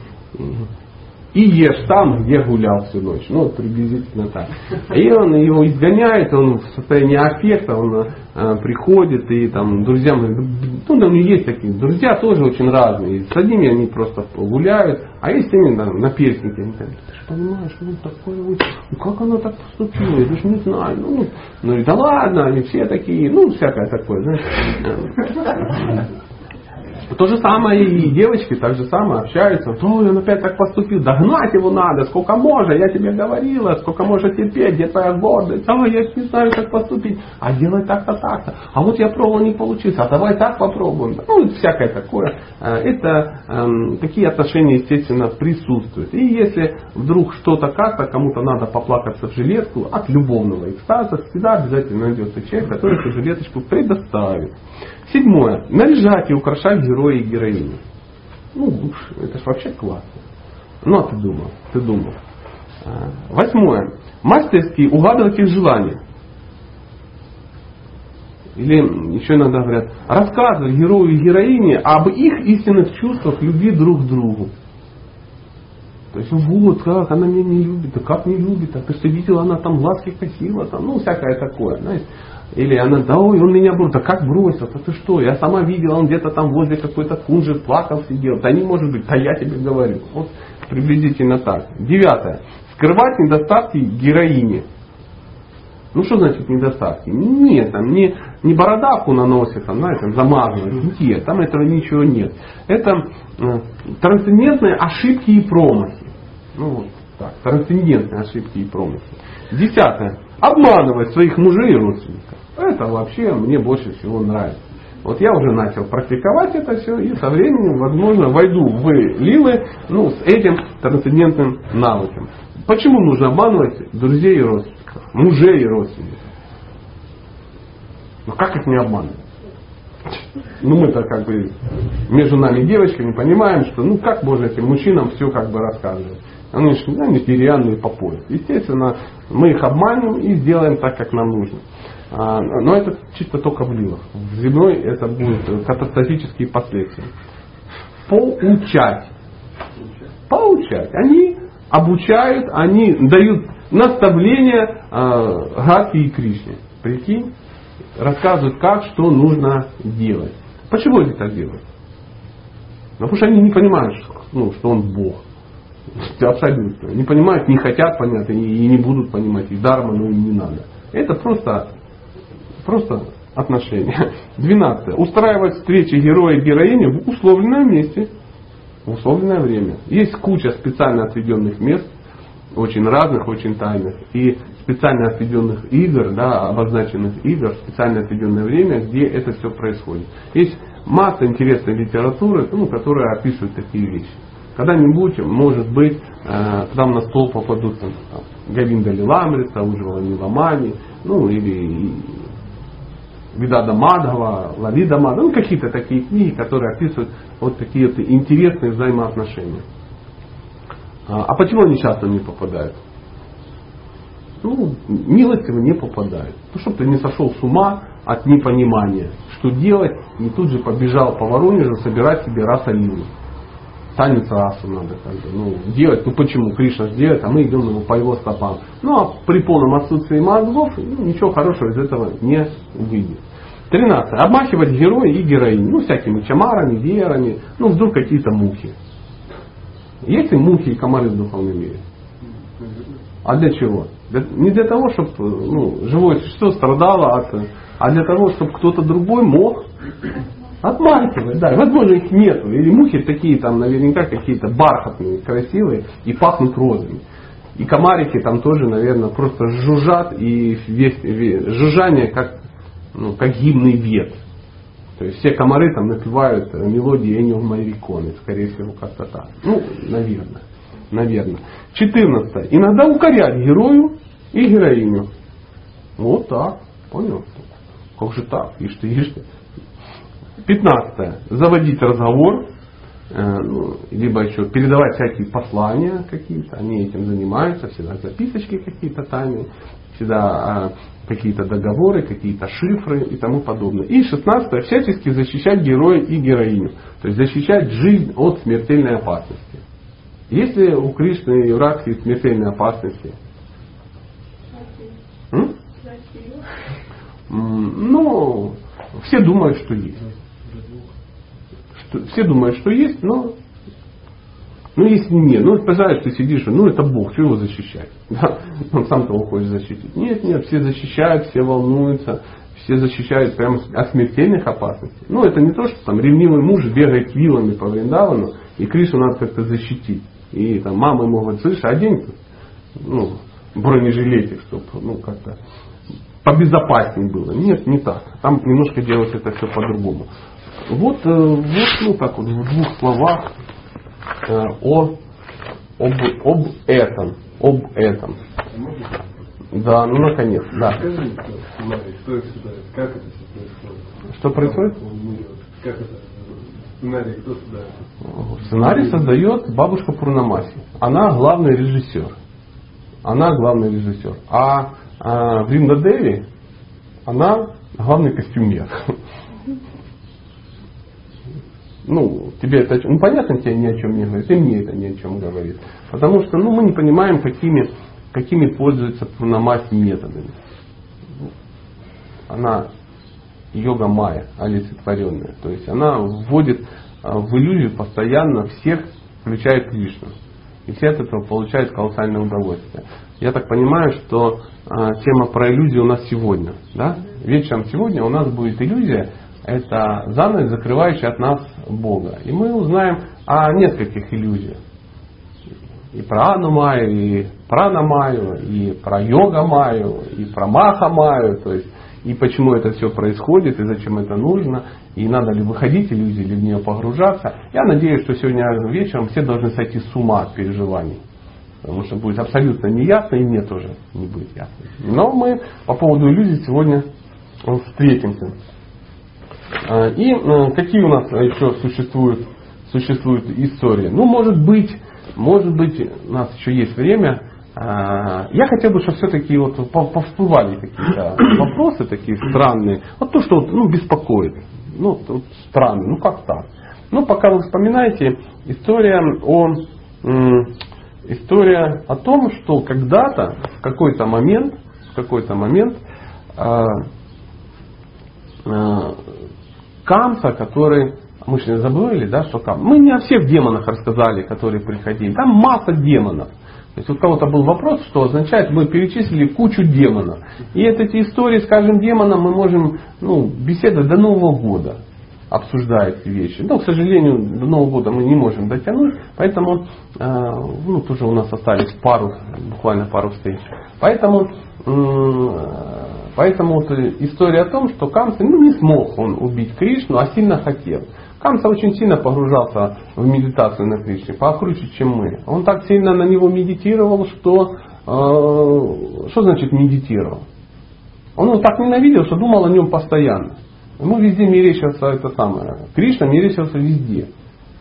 ешь там, где гулял всю ночь. Ну, вот приблизительно так. И он его изгоняет, он в состоянии аффекта, он э, приходит и там друзьям ну, да, у него есть такие, друзья тоже очень разные. С одними они просто гуляют, а есть они там, на перстнике. Они говорят, ты же понимаешь, ну такое, ну как она так поступила, я даже не знаю. Ну, ну и да ладно, они все такие, ну, всякое такое, знаешь. То же самое и девочки так же самое общаются. Ой, он опять так поступил, догнать его надо, сколько можно, я тебе говорила, сколько можно терпеть, где твоя гордость, а я не знаю, как поступить, а делай так-то, так-то, а вот я пробовал, не получился, а давай так попробуем. Ну, всякое такое. Э, это эм, такие отношения, естественно, присутствуют. И если вдруг что-то как-то, кому-то надо поплакаться в жилетку от любовного экстаза, всегда обязательно найдется человек, который эту жилеточку предоставит. Седьмое. Наряжать и украшать героя и героиню. Ну, это ж вообще классно. Ну, а ты думал, ты думал. А, восьмое. Мастерски угадывать их желания. Или еще иногда говорят, рассказывать герою и героине об их истинных чувствах любви друг к другу. То есть, вот как, она меня не любит, да как не любит, а ты что видела, она там ласки косила, там, ну, всякое такое. Знаете. Или она, да ой, он меня бросил, да как бросил, да ты что, я сама видела, он где-то там возле какой-то кунжи плакал, сидел. Да не может быть, да я тебе говорю. Вот приблизительно так. Девятое. Скрывать недостатки героини. Ну что значит недостатки? Нет, там не, не бородавку наносит, там, знаете, замазывает. Нет, там этого ничего нет. Это э, трансцендентные ошибки и промахи. Ну вот так, трансцендентные ошибки и промахи. Десятое. Обманывать своих мужей и родственников. Это вообще мне больше всего нравится. Вот я уже начал практиковать это все и со временем, возможно, войду в лилы ну, с этим трансцендентным навыком. Почему нужно обманывать друзей и родственников, мужей и родственников? Ну как их не обманывать? Ну мы-то как бы между нами девочками понимаем, что ну как можно этим мужчинам все как бы рассказывать. Они же они деревянные по пояс. Естественно, мы их обманем и сделаем так, как нам нужно. А, но это чисто только в лилах. В земной это будут катастрофические последствия. Поучать. Поучать. Они обучают, они дают наставления э, Гаки и Кришне. Прикинь? Рассказывают, как, что нужно делать. Почему они так делают? Ну, потому что они не понимают, ну, что он Бог. Абсолютно. Не понимают, не хотят понять и не будут понимать. И дарма, ну и не надо. Это просто Просто отношения. Двенадцатое. Устраивать встречи героя и героини в условленном месте. В условленное время. Есть куча специально отведенных мест. очень разных, очень тайных, и специально отведенных игр, да, обозначенных игр, специально отведенное время, где это все происходит. Есть масса интересной литературы, ну, которая описывает такие вещи. Когда-нибудь, может быть, э, к нам на стол попадут там, Гавинда Лиламрица, Уджвала Ниламани, ну или Видада Мадхава, Лавида Мадхава, ну какие-то такие книги, которые описывают вот такие вот интересные взаимоотношения. А, а почему они часто не попадают? Ну, милостиво не попадают. Ну, чтобы ты не сошел с ума от непонимания, что делать, и тут же побежал по Воронежу собирать себе раз оливы. Танец расу надо как бы, ну, делать. Ну почему? Кришна сделает, а мы идем его по его стопам. Ну а при полном отсутствии мозгов ну, ничего хорошего из этого не выйдет. 13. Обмахивать героя и героинь. Ну, всякими чамарами, верами. Ну, вдруг какие-то мухи. Есть ли мухи и комары в духовном мире? А для чего? Для, не для того, чтобы ну, живое существо страдало от... А для того, чтобы кто-то другой мог отмахивать. Да, возможно их нету. Или мухи такие там наверняка какие-то бархатные, красивые и пахнут розами. И комарики там тоже, наверное, просто жужжат и весь, весь жужжание как, ну, как гимный вет. То есть все комары там напевают мелодии Энио Майриконы, скорее всего, как-то так. Ну, наверное. Наверное. 14. Иногда укорять герою и героиню. Вот так. Понял? Как же так? Ишь ты, ишь ты. 15. Заводить разговор. Э, ну, либо еще передавать всякие послания какие-то. Они этим занимаются. Всегда записочки какие-то тайные. Всегда какие-то договоры, какие-то шифры и тому подобное. И 16 всячески защищать героя и героиню. То есть защищать жизнь от смертельной опасности. Если у Кришны и у Радхи смертельные опасности? Ну, все думают, что есть. Что, все думают, что есть, но ну, если нет, ну, представляешь, ты сидишь, ну, это Бог, что его защищать? Да? Он сам того хочет защитить. Нет, нет, все защищают, все волнуются, все защищают прямо от смертельных опасностей. Ну, это не то, что там ревнивый муж бегает вилами по Вриндавану, и Кришу надо как-то защитить. И там мамы могут, слышать, одень ну, бронежилетик, чтобы ну, как-то побезопаснее было. Нет, не так. Там немножко делать это все по-другому. Вот, э, вот, ну так вот, в двух словах Э, о, об, об этом. Об этом. Да, ну наконец, да. Скажи, что, сюда, как это все происходит? Что происходит? Как это? Сценарий кто создает? Сценарий создает бабушка Пурнамаси. Она главный режиссер. Она главный режиссер. А, а Вринда Деви, она главный костюмер. Ну, тебе это, ну понятно, тебе ни о чем не говорит, и мне это ни о чем говорит. Потому что ну, мы не понимаем, какими, какими пользуются Пурнамаси методами. Она йога майя, олицетворенная. То есть она вводит а, в иллюзию постоянно всех, включая Кришну. И все от этого получают колоссальное удовольствие. Я так понимаю, что а, тема про иллюзию у нас сегодня. Да? Вечером сегодня у нас будет иллюзия, это занавес, закрывающий от нас Бога. И мы узнаем о нескольких иллюзиях. И про Ану Майю, и про Намаю, и про Йога Майю, и про Маха Майю. То есть, и почему это все происходит, и зачем это нужно, и надо ли выходить иллюзии, или в нее погружаться. Я надеюсь, что сегодня вечером все должны сойти с ума от переживаний. Потому что будет абсолютно неясно, и мне тоже не будет ясно. Но мы по поводу иллюзий сегодня встретимся. А, и э, какие у нас еще существуют, существуют истории? Ну, может быть, может быть, у нас еще есть время. А, я хотел бы, чтобы все-таки вот повсплывали какие-то вопросы такие странные. Вот то, что ну, беспокоит. Ну, вот странно, ну как так? Ну, пока вы вспоминаете, история о, история о том, что когда-то, в какой-то момент, в какой-то момент, а, Камса, который, мы же забыли, да, что Кам. Мы не о всех демонах рассказали, которые приходили. Там масса демонов. То есть у кого-то был вопрос, что означает, мы перечислили кучу демонов. И эти истории с каждым демоном мы можем ну, беседовать до Нового года. Обсуждая эти вещи. Но, к сожалению, до Нового года мы не можем дотянуть, поэтому э, ну, тоже у нас остались пару, буквально пару встреч. Поэтому, поэтому вот история о том, что Камса ну, не смог он убить Кришну, а сильно хотел. Камса очень сильно погружался в медитацию на Кришне, покруче, чем мы. Он так сильно на него медитировал, что э, что значит медитировал? Он его так ненавидел, что думал о нем постоянно. Ему везде мерещился это самое. Кришна мерещился везде.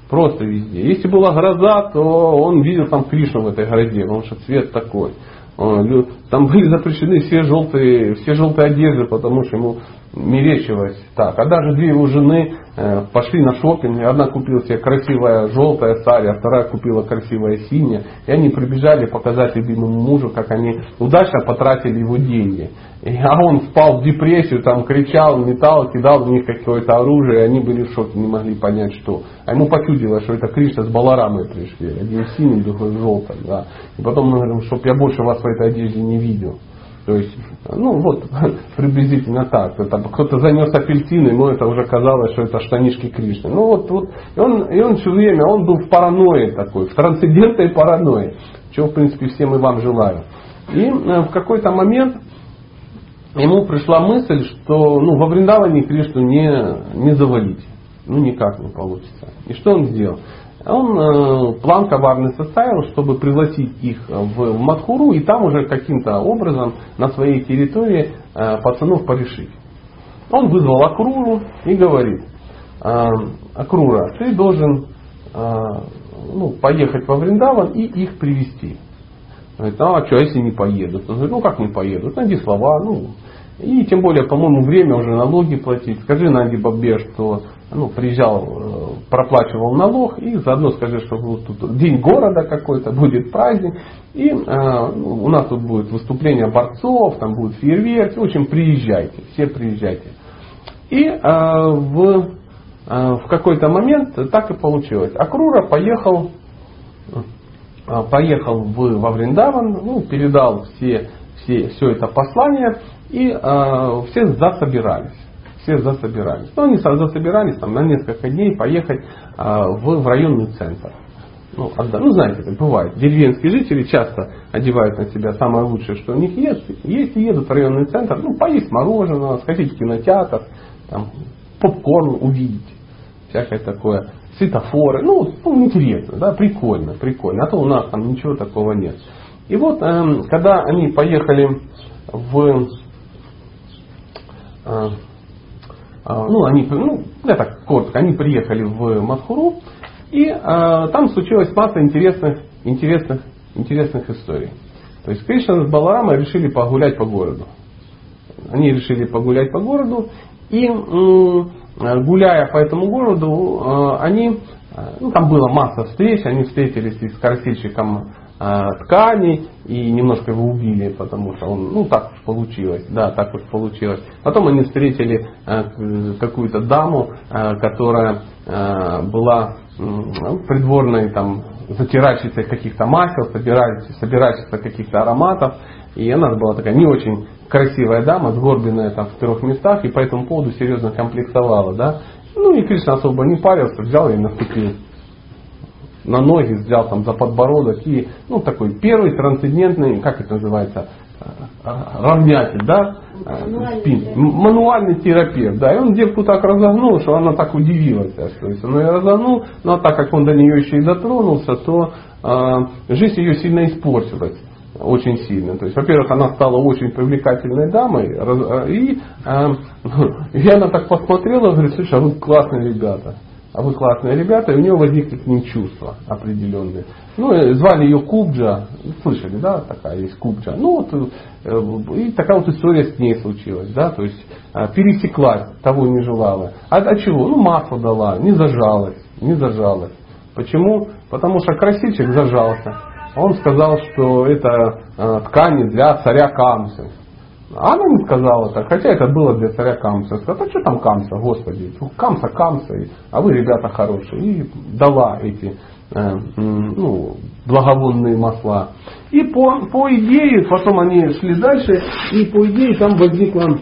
Просто везде. Если была гроза, то он видел там Кришну в этой грозе, потому что цвет такой. Там были запрещены все желтые, все желтые одежды, потому что ему мерещилось так. А даже две его жены э, пошли на шопинг, одна купила себе красивая желтая сари, а вторая купила красивая синяя. И они прибежали показать любимому мужу, как они удачно потратили его деньги. А он впал в депрессию, там кричал, метал, кидал в них какое-то оружие, и они были в шоке, не могли понять, что. А ему почудилось, что это Кришна с Баларамой пришли. Один синий, другой желтый. Да. И потом мы говорим, чтобы я больше вас в этой одежде не видел. То есть, ну вот, приблизительно так. Это, кто-то занес апельсин, ему это уже казалось, что это штанишки Кришны. Ну вот, вот и, он, и он все время, он был в паранойи такой, в трансцендентной паранойи, чего в принципе всем и вам желаю. И э, в какой-то момент ему пришла мысль, что ну, во Вриндаване Кришну не, не завалить. Ну никак не получится. И что он сделал? Он э, план коварный составил, чтобы пригласить их в Мадхуру и там уже каким-то образом на своей территории э, пацанов порешить. Он вызвал Акруру и говорит, э, Акрура, ты должен ну, поехать во Вриндаван и их привести. Говорит, а что, если не поедут? Он говорит, ну как не поедут? Найди слова, ну, и тем более, по-моему, время уже налоги платить. Скажи Нади Бабе, что ну, приезжал, э, проплачивал налог, и заодно скажи, что вот тут день города какой-то, будет праздник, и э, у нас тут будет выступление борцов, там будут фейерверки, в общем, приезжайте, все приезжайте. И э, в, э, в какой-то момент так и получилось. Акрура поехал, э, поехал в, во Вриндаван, ну, передал все, все, все это послание, и э, все засобирались все засобирались. Но они засобирались там, на несколько дней поехать а, в, в районный центр. Ну, ну, знаете, как бывает. Деревенские жители часто одевают на себя самое лучшее, что у них есть. Если едут в районный центр, ну, поесть мороженое, сходить в кинотеатр, там, попкорн увидеть, всякое такое, светофоры. Ну, ну, интересно, да, прикольно, прикольно. А то у нас там ничего такого нет. И вот, эм, когда они поехали в э, ну, они, ну, я так коротко, они приехали в Мадхуру, и а, там случилась масса интересных, интересных, интересных историй. То есть Кришна с Баларамой решили погулять по городу. Они решили погулять по городу, и гуляя по этому городу, а, они, ну, там была масса встреч, они встретились и с красильщиком а, ткани и немножко его убили, потому что он, ну так уж получилось, да, так уж получилось. Потом они встретили а, какую-то даму, а, которая была ну, придворной там затиральщицей каких-то масел, собиральщицей каких-то ароматов. И она была такая не очень красивая дама, сгорбленная там в трех местах, и по этому поводу серьезно комплексовала. Да? Ну и Кришна особо не парился, взял и наступил на ноги, взял там за подбородок и, ну, такой первый трансцендентный, как это называется, равнятель, да, Мануальный спин, терапевт. мануальный терапевт, да, и он девку так разогнул, что она так удивилась, то есть он ее разогнул, но так как он до нее еще и дотронулся, то э, жизнь ее сильно испортилась очень сильно. То есть, во-первых, она стала очень привлекательной дамой, и, э, и она так посмотрела, говорит, слушай, а вы классные ребята а вы классные ребята, и у него возникли к ним чувства определенные. Ну, э, звали ее Кубджа, слышали, да, такая есть Кубджа. Ну, вот, э, и такая вот история с ней случилась, да, то есть э, пересеклась, того не желала. А от чего? Ну, масло дала, не зажалась, не зажалась. Почему? Потому что красильщик зажался. Он сказал, что это ткани для царя Камсы. Она не сказала так, хотя это было для царя Камса. Сказала, а что там Камса, господи, Камса, Камса, а вы ребята хорошие. И дала эти э, ну, благовонные масла. И по, по идее, потом они шли дальше, и по идее там возникла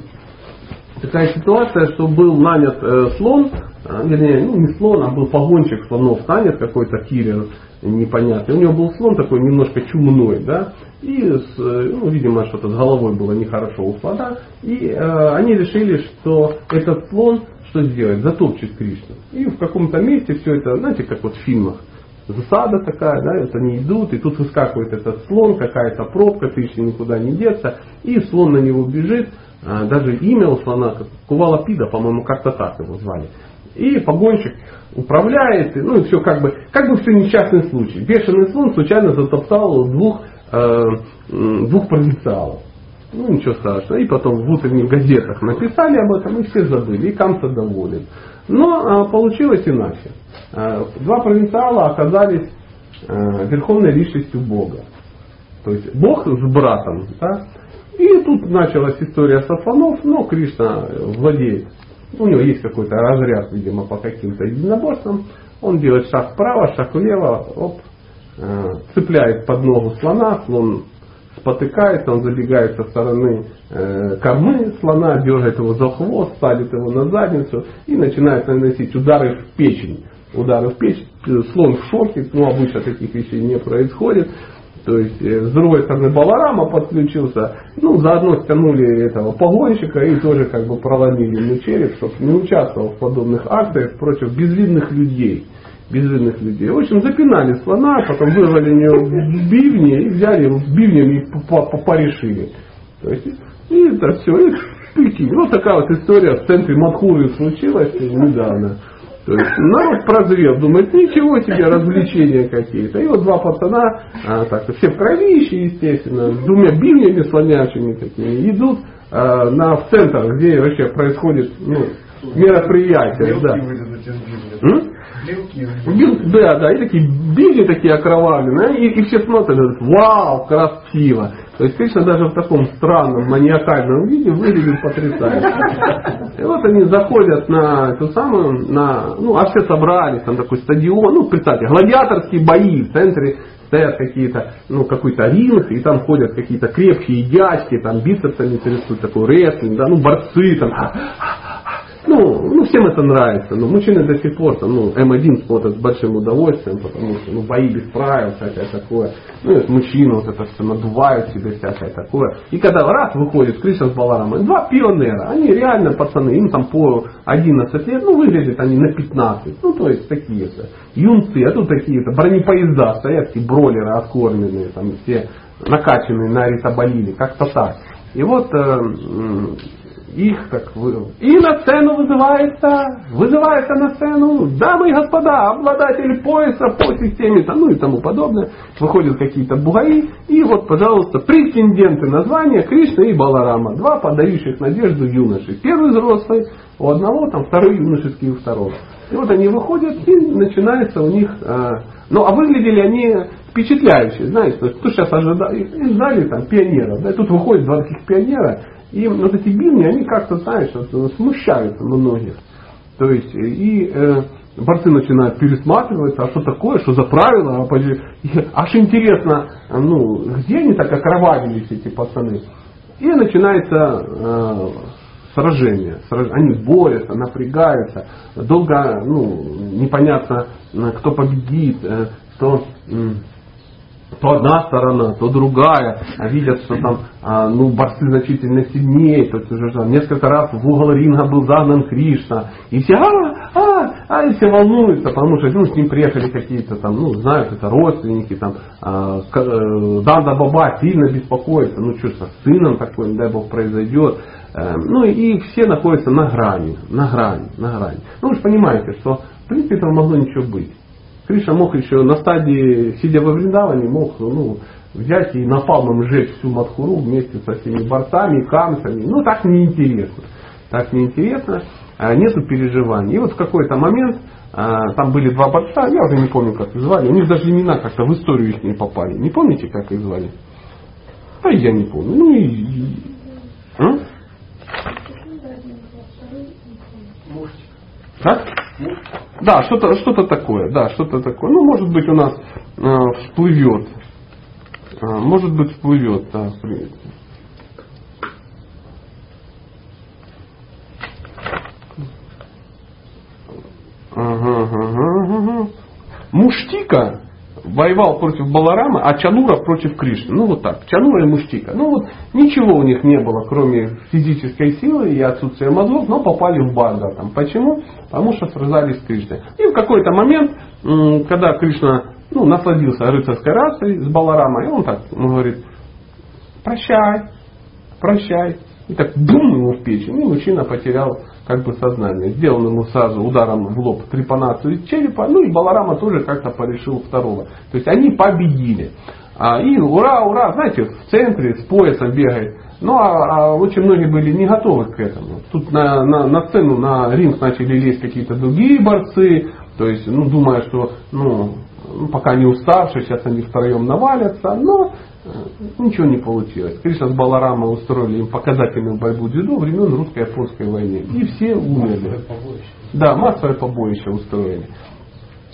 такая ситуация, что был нанят э, слон а, вернее, ну не слон, а был погонщик слонов, танец какой-то киллер непонятный. У него был слон такой немножко чумной, да, и, с, ну, видимо, что-то с головой было нехорошо у слона, и э, они решили, что этот слон что сделает? Затопчет Кришну. И в каком-то месте все это, знаете, как вот в фильмах, засада такая, да, вот они идут, и тут выскакивает этот слон, какая-то пробка, Кришне никуда не деться, и слон на него бежит, а, даже имя у слона, Кувала Пида, по-моему, как-то так его звали. И погонщик управляет, ну и все как бы, как бы все несчастный случай. Бешеный слон случайно затоптал двух, э, двух провинциалов. Ну ничего страшного. И потом в утренних газетах написали об этом, и все забыли, и Камса доволен. Но а, получилось иначе. А, два провинциала оказались а, верховной личностью Бога. То есть Бог с братом. Да? И тут началась история сафанов, но Кришна владеет. У него есть какой-то разряд, видимо, по каким-то единоборствам. Он делает шаг вправо, шаг влево, оп, цепляет под ногу слона, слон спотыкается, он забегает со стороны э, кормы слона, дергает его за хвост, ставит его на задницу и начинает наносить удары в печень. Удары в печень, слон в шоке, но обычно таких вещей не происходит. То есть э, с другой стороны Баларама подключился, ну заодно стянули этого погонщика и тоже как бы проломили ему череп, чтобы не участвовал в подобных акциях против безвидных людей безвидных людей. В общем, запинали слона, потом вырвали у него бивни и взяли его бивнями и порешили. То есть, и это все, и прикинь. Вот такая вот история в центре Мадхуры случилась недавно. То есть народ прозрел, думает, ничего себе развлечения какие-то. И вот два пацана, а, так, все в кровище, естественно, с двумя бивнями слонячими такими, идут а, на, в центр, где вообще происходит ну, мероприятие. Да. Белки. Да, да, и такие били такие окровавленные, и, и все смотрят, говорят, вау, красиво. То есть Кришна даже в таком странном, маниакальном виде выглядит потрясающе. И вот они заходят на эту самую, на, ну, а все собрались, там такой стадион, ну, представьте, гладиаторские бои в центре стоят какие-то, ну, какой-то ринг, и там ходят какие-то крепкие дядьки, там бицепсами трясут, такой рестлинг, да, ну, борцы, там, ну, ну, всем это нравится. Но мужчины до сих пор там, ну, М1 смотрят с большим удовольствием, потому что ну, бои без правил, всякое такое. Ну, и мужчины вот это все надувают себе всякое такое. И когда раз выходит Кришна с Баларамой, два пионера, они реально пацаны, им там по 11 лет, ну, выглядят они на 15. Ну, то есть такие-то юнцы, а тут такие-то бронепоезда стоят, такие бролеры откормленные, там все накачанные на ритаболиле, как-то так. И вот э, их как вы. И на сцену вызывается, вызывается на сцену, дамы и господа, обладатели пояса по системе, ну и тому подобное. Выходят какие-то бугаи, и вот, пожалуйста, претенденты на звание Кришна и Баларама. Два подающих надежду юноши. Первый взрослый у одного, там второй юношеский у второго. И вот они выходят, и начинается у них... А, ну, а выглядели они впечатляющие, знаете, то есть, кто сейчас ожидает, ждали там пионеров, да, и тут выходит два таких пионера, и вот эти бивни, они как-то, знаешь, э, смущают многих. То есть, и э, борцы начинают пересматриваться, а что такое, что за правила, а аж интересно, ну, где они так окровавились, эти пацаны. И начинается э, сражение. Они борются, напрягаются, долго, ну, непонятно, э, кто победит, э, кто то одна сторона, то другая, а видят, что там а, ну, борцы значительно сильнее, то есть уже там, несколько раз в угол ринга был загнан Кришна, и все, а, а, а, и все волнуются, потому что ну, с ним приехали какие-то там, ну, знают, это родственники, там, а, э, Данда Баба сильно беспокоится, ну, что со сыном такое, не дай Бог, произойдет, э, ну, и все находятся на грани, на грани, на грани. Ну, вы же понимаете, что, в принципе, этого могло ничего быть. Кришна мог еще на стадии, сидя во Вриндаване, мог ну, взять и напалмом сжечь всю Мадхуру вместе со всеми борцами, камсами. Ну, так неинтересно. Так неинтересно, а нету переживаний. И вот в какой-то момент а, там были два борца, я уже не помню, как их звали. У них даже имена как-то в историю их не попали. Не помните, как их звали? А я не помню. Ну и... и... А? Как? Да, что-то что такое, да, что-то такое. Ну, может быть, у нас э, всплывет. Э, может быть, всплывет, да, в. Ага, ага, ага. Муштика воевал против Баларама, а Чанура против Кришны. Ну вот так, Чанура и Муштика. Ну вот ничего у них не было, кроме физической силы и отсутствия мозгов, но попали в Бхагаватам. Почему? Потому что сражались с Кришной. И в какой-то момент, когда Кришна ну, насладился рыцарской расой с Баларамой, он так говорит, прощай, прощай. И так бум ему в печень, и мужчина потерял как бы сознание. Сделал ему сразу ударом в лоб трепанацию из черепа, ну и Баларама тоже как-то порешил второго. То есть они победили. А, и ура, ура, знаете, в центре с поясом бегает. Ну а, а очень многие были не готовы к этому. Тут на, на, на сцену, на ринг начали лезть какие-то другие борцы, то есть, ну, думая, что ну, ну, пока не уставшие, сейчас они втроем навалятся, но ничего не получилось. Кришна с Баларама устроили им показательную борьбу дзюдо времен русско-японской войны. И все умерли. Да, массовое побоище устроили.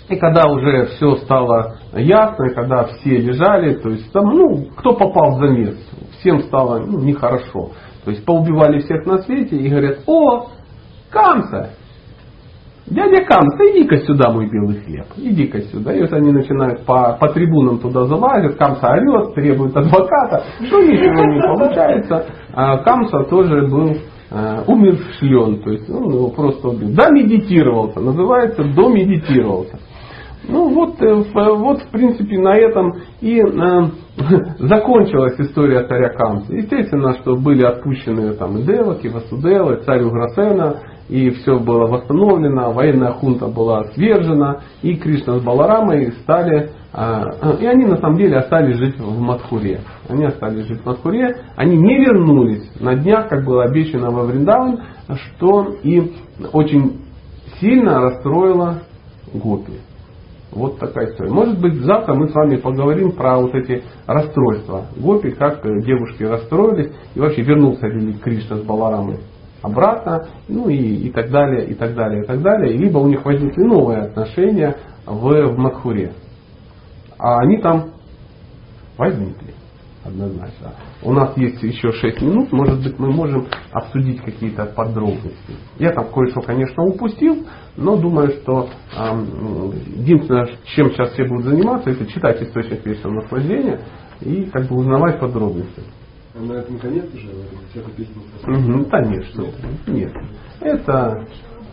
И когда уже все стало ясно, когда все лежали, то есть там, ну, кто попал в замес, всем стало ну, нехорошо. То есть поубивали всех на свете и говорят, о, Камса, Дядя Камс, иди-ка сюда, мой белый хлеб, иди-ка сюда. И вот они начинают по, по трибунам туда залазят, Камса орет, требует адвоката, что ничего не получается. А Камса тоже был э, умершлен, то есть он его просто убил. Домедитировался, называется домедитировался. Ну вот, э, вот в принципе на этом и э, закончилась история царя Камса. Естественно, что были отпущены там и Девак, и Васудева, и царь Уграсена, и все было восстановлено, военная хунта была свержена, и Кришна с Баларамой стали, а, и они на самом деле остались жить в Мадхуре. Они остались жить в Мадхуре, они не вернулись на днях, как было обещано во Вриндаван, что и очень сильно расстроило Гопи. Вот такая история. Может быть, завтра мы с вами поговорим про вот эти расстройства Гопи, как девушки расстроились, и вообще вернулся ли Кришна с Баларамой обратно, ну и, и так далее, и так далее, и так далее. Либо у них возникли новые отношения в, в Мадхуре. А они там возникли, однозначно. У нас есть еще 6 минут, может быть мы можем обсудить какие-то подробности. Я там кое-что, конечно, упустил, но думаю, что э, единственное, чем сейчас все будут заниматься, это читать источник вечного наслаждения и как бы узнавать подробности. А на этом конец уже? Вся эта песня? Угу, да нет, что Нет. Это,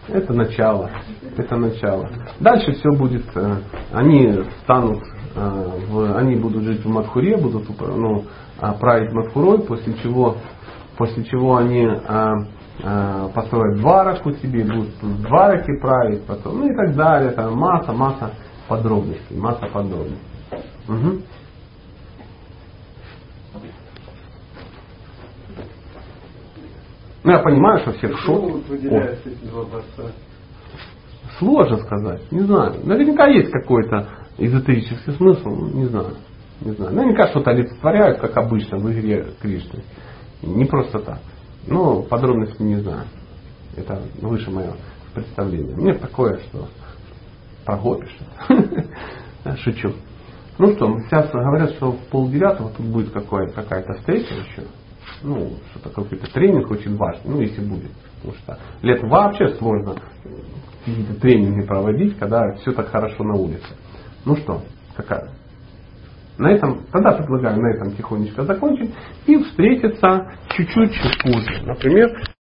это начало. Это начало. Дальше все будет, э, они станут, э, в, они будут жить в Мадхуре, будут ну, а, править Мадхурой, после чего, после чего они а, построят двараку себе, будут в двараке править, потом, ну и так далее. Там масса, масса подробностей, масса подробностей. Угу. Ну, я понимаю, что все в шоке. Сложно сказать, не знаю. Наверняка есть какой-то эзотерический смысл, не знаю. Не знаю. Наверняка что-то олицетворяют, как обычно в игре Кришны. Не просто так. Но подробности не знаю. Это выше мое представление. Мне такое, что прогопишь. Шучу. Ну что, сейчас говорят, что в полдевятого тут будет какая-то встреча еще ну, что-то какой-то тренинг очень важный, ну, если будет. Потому что летом вообще сложно какие-то тренинги проводить, когда все так хорошо на улице. Ну что, какая? На этом, тогда предлагаю на этом тихонечко закончить и встретиться чуть-чуть позже. Например,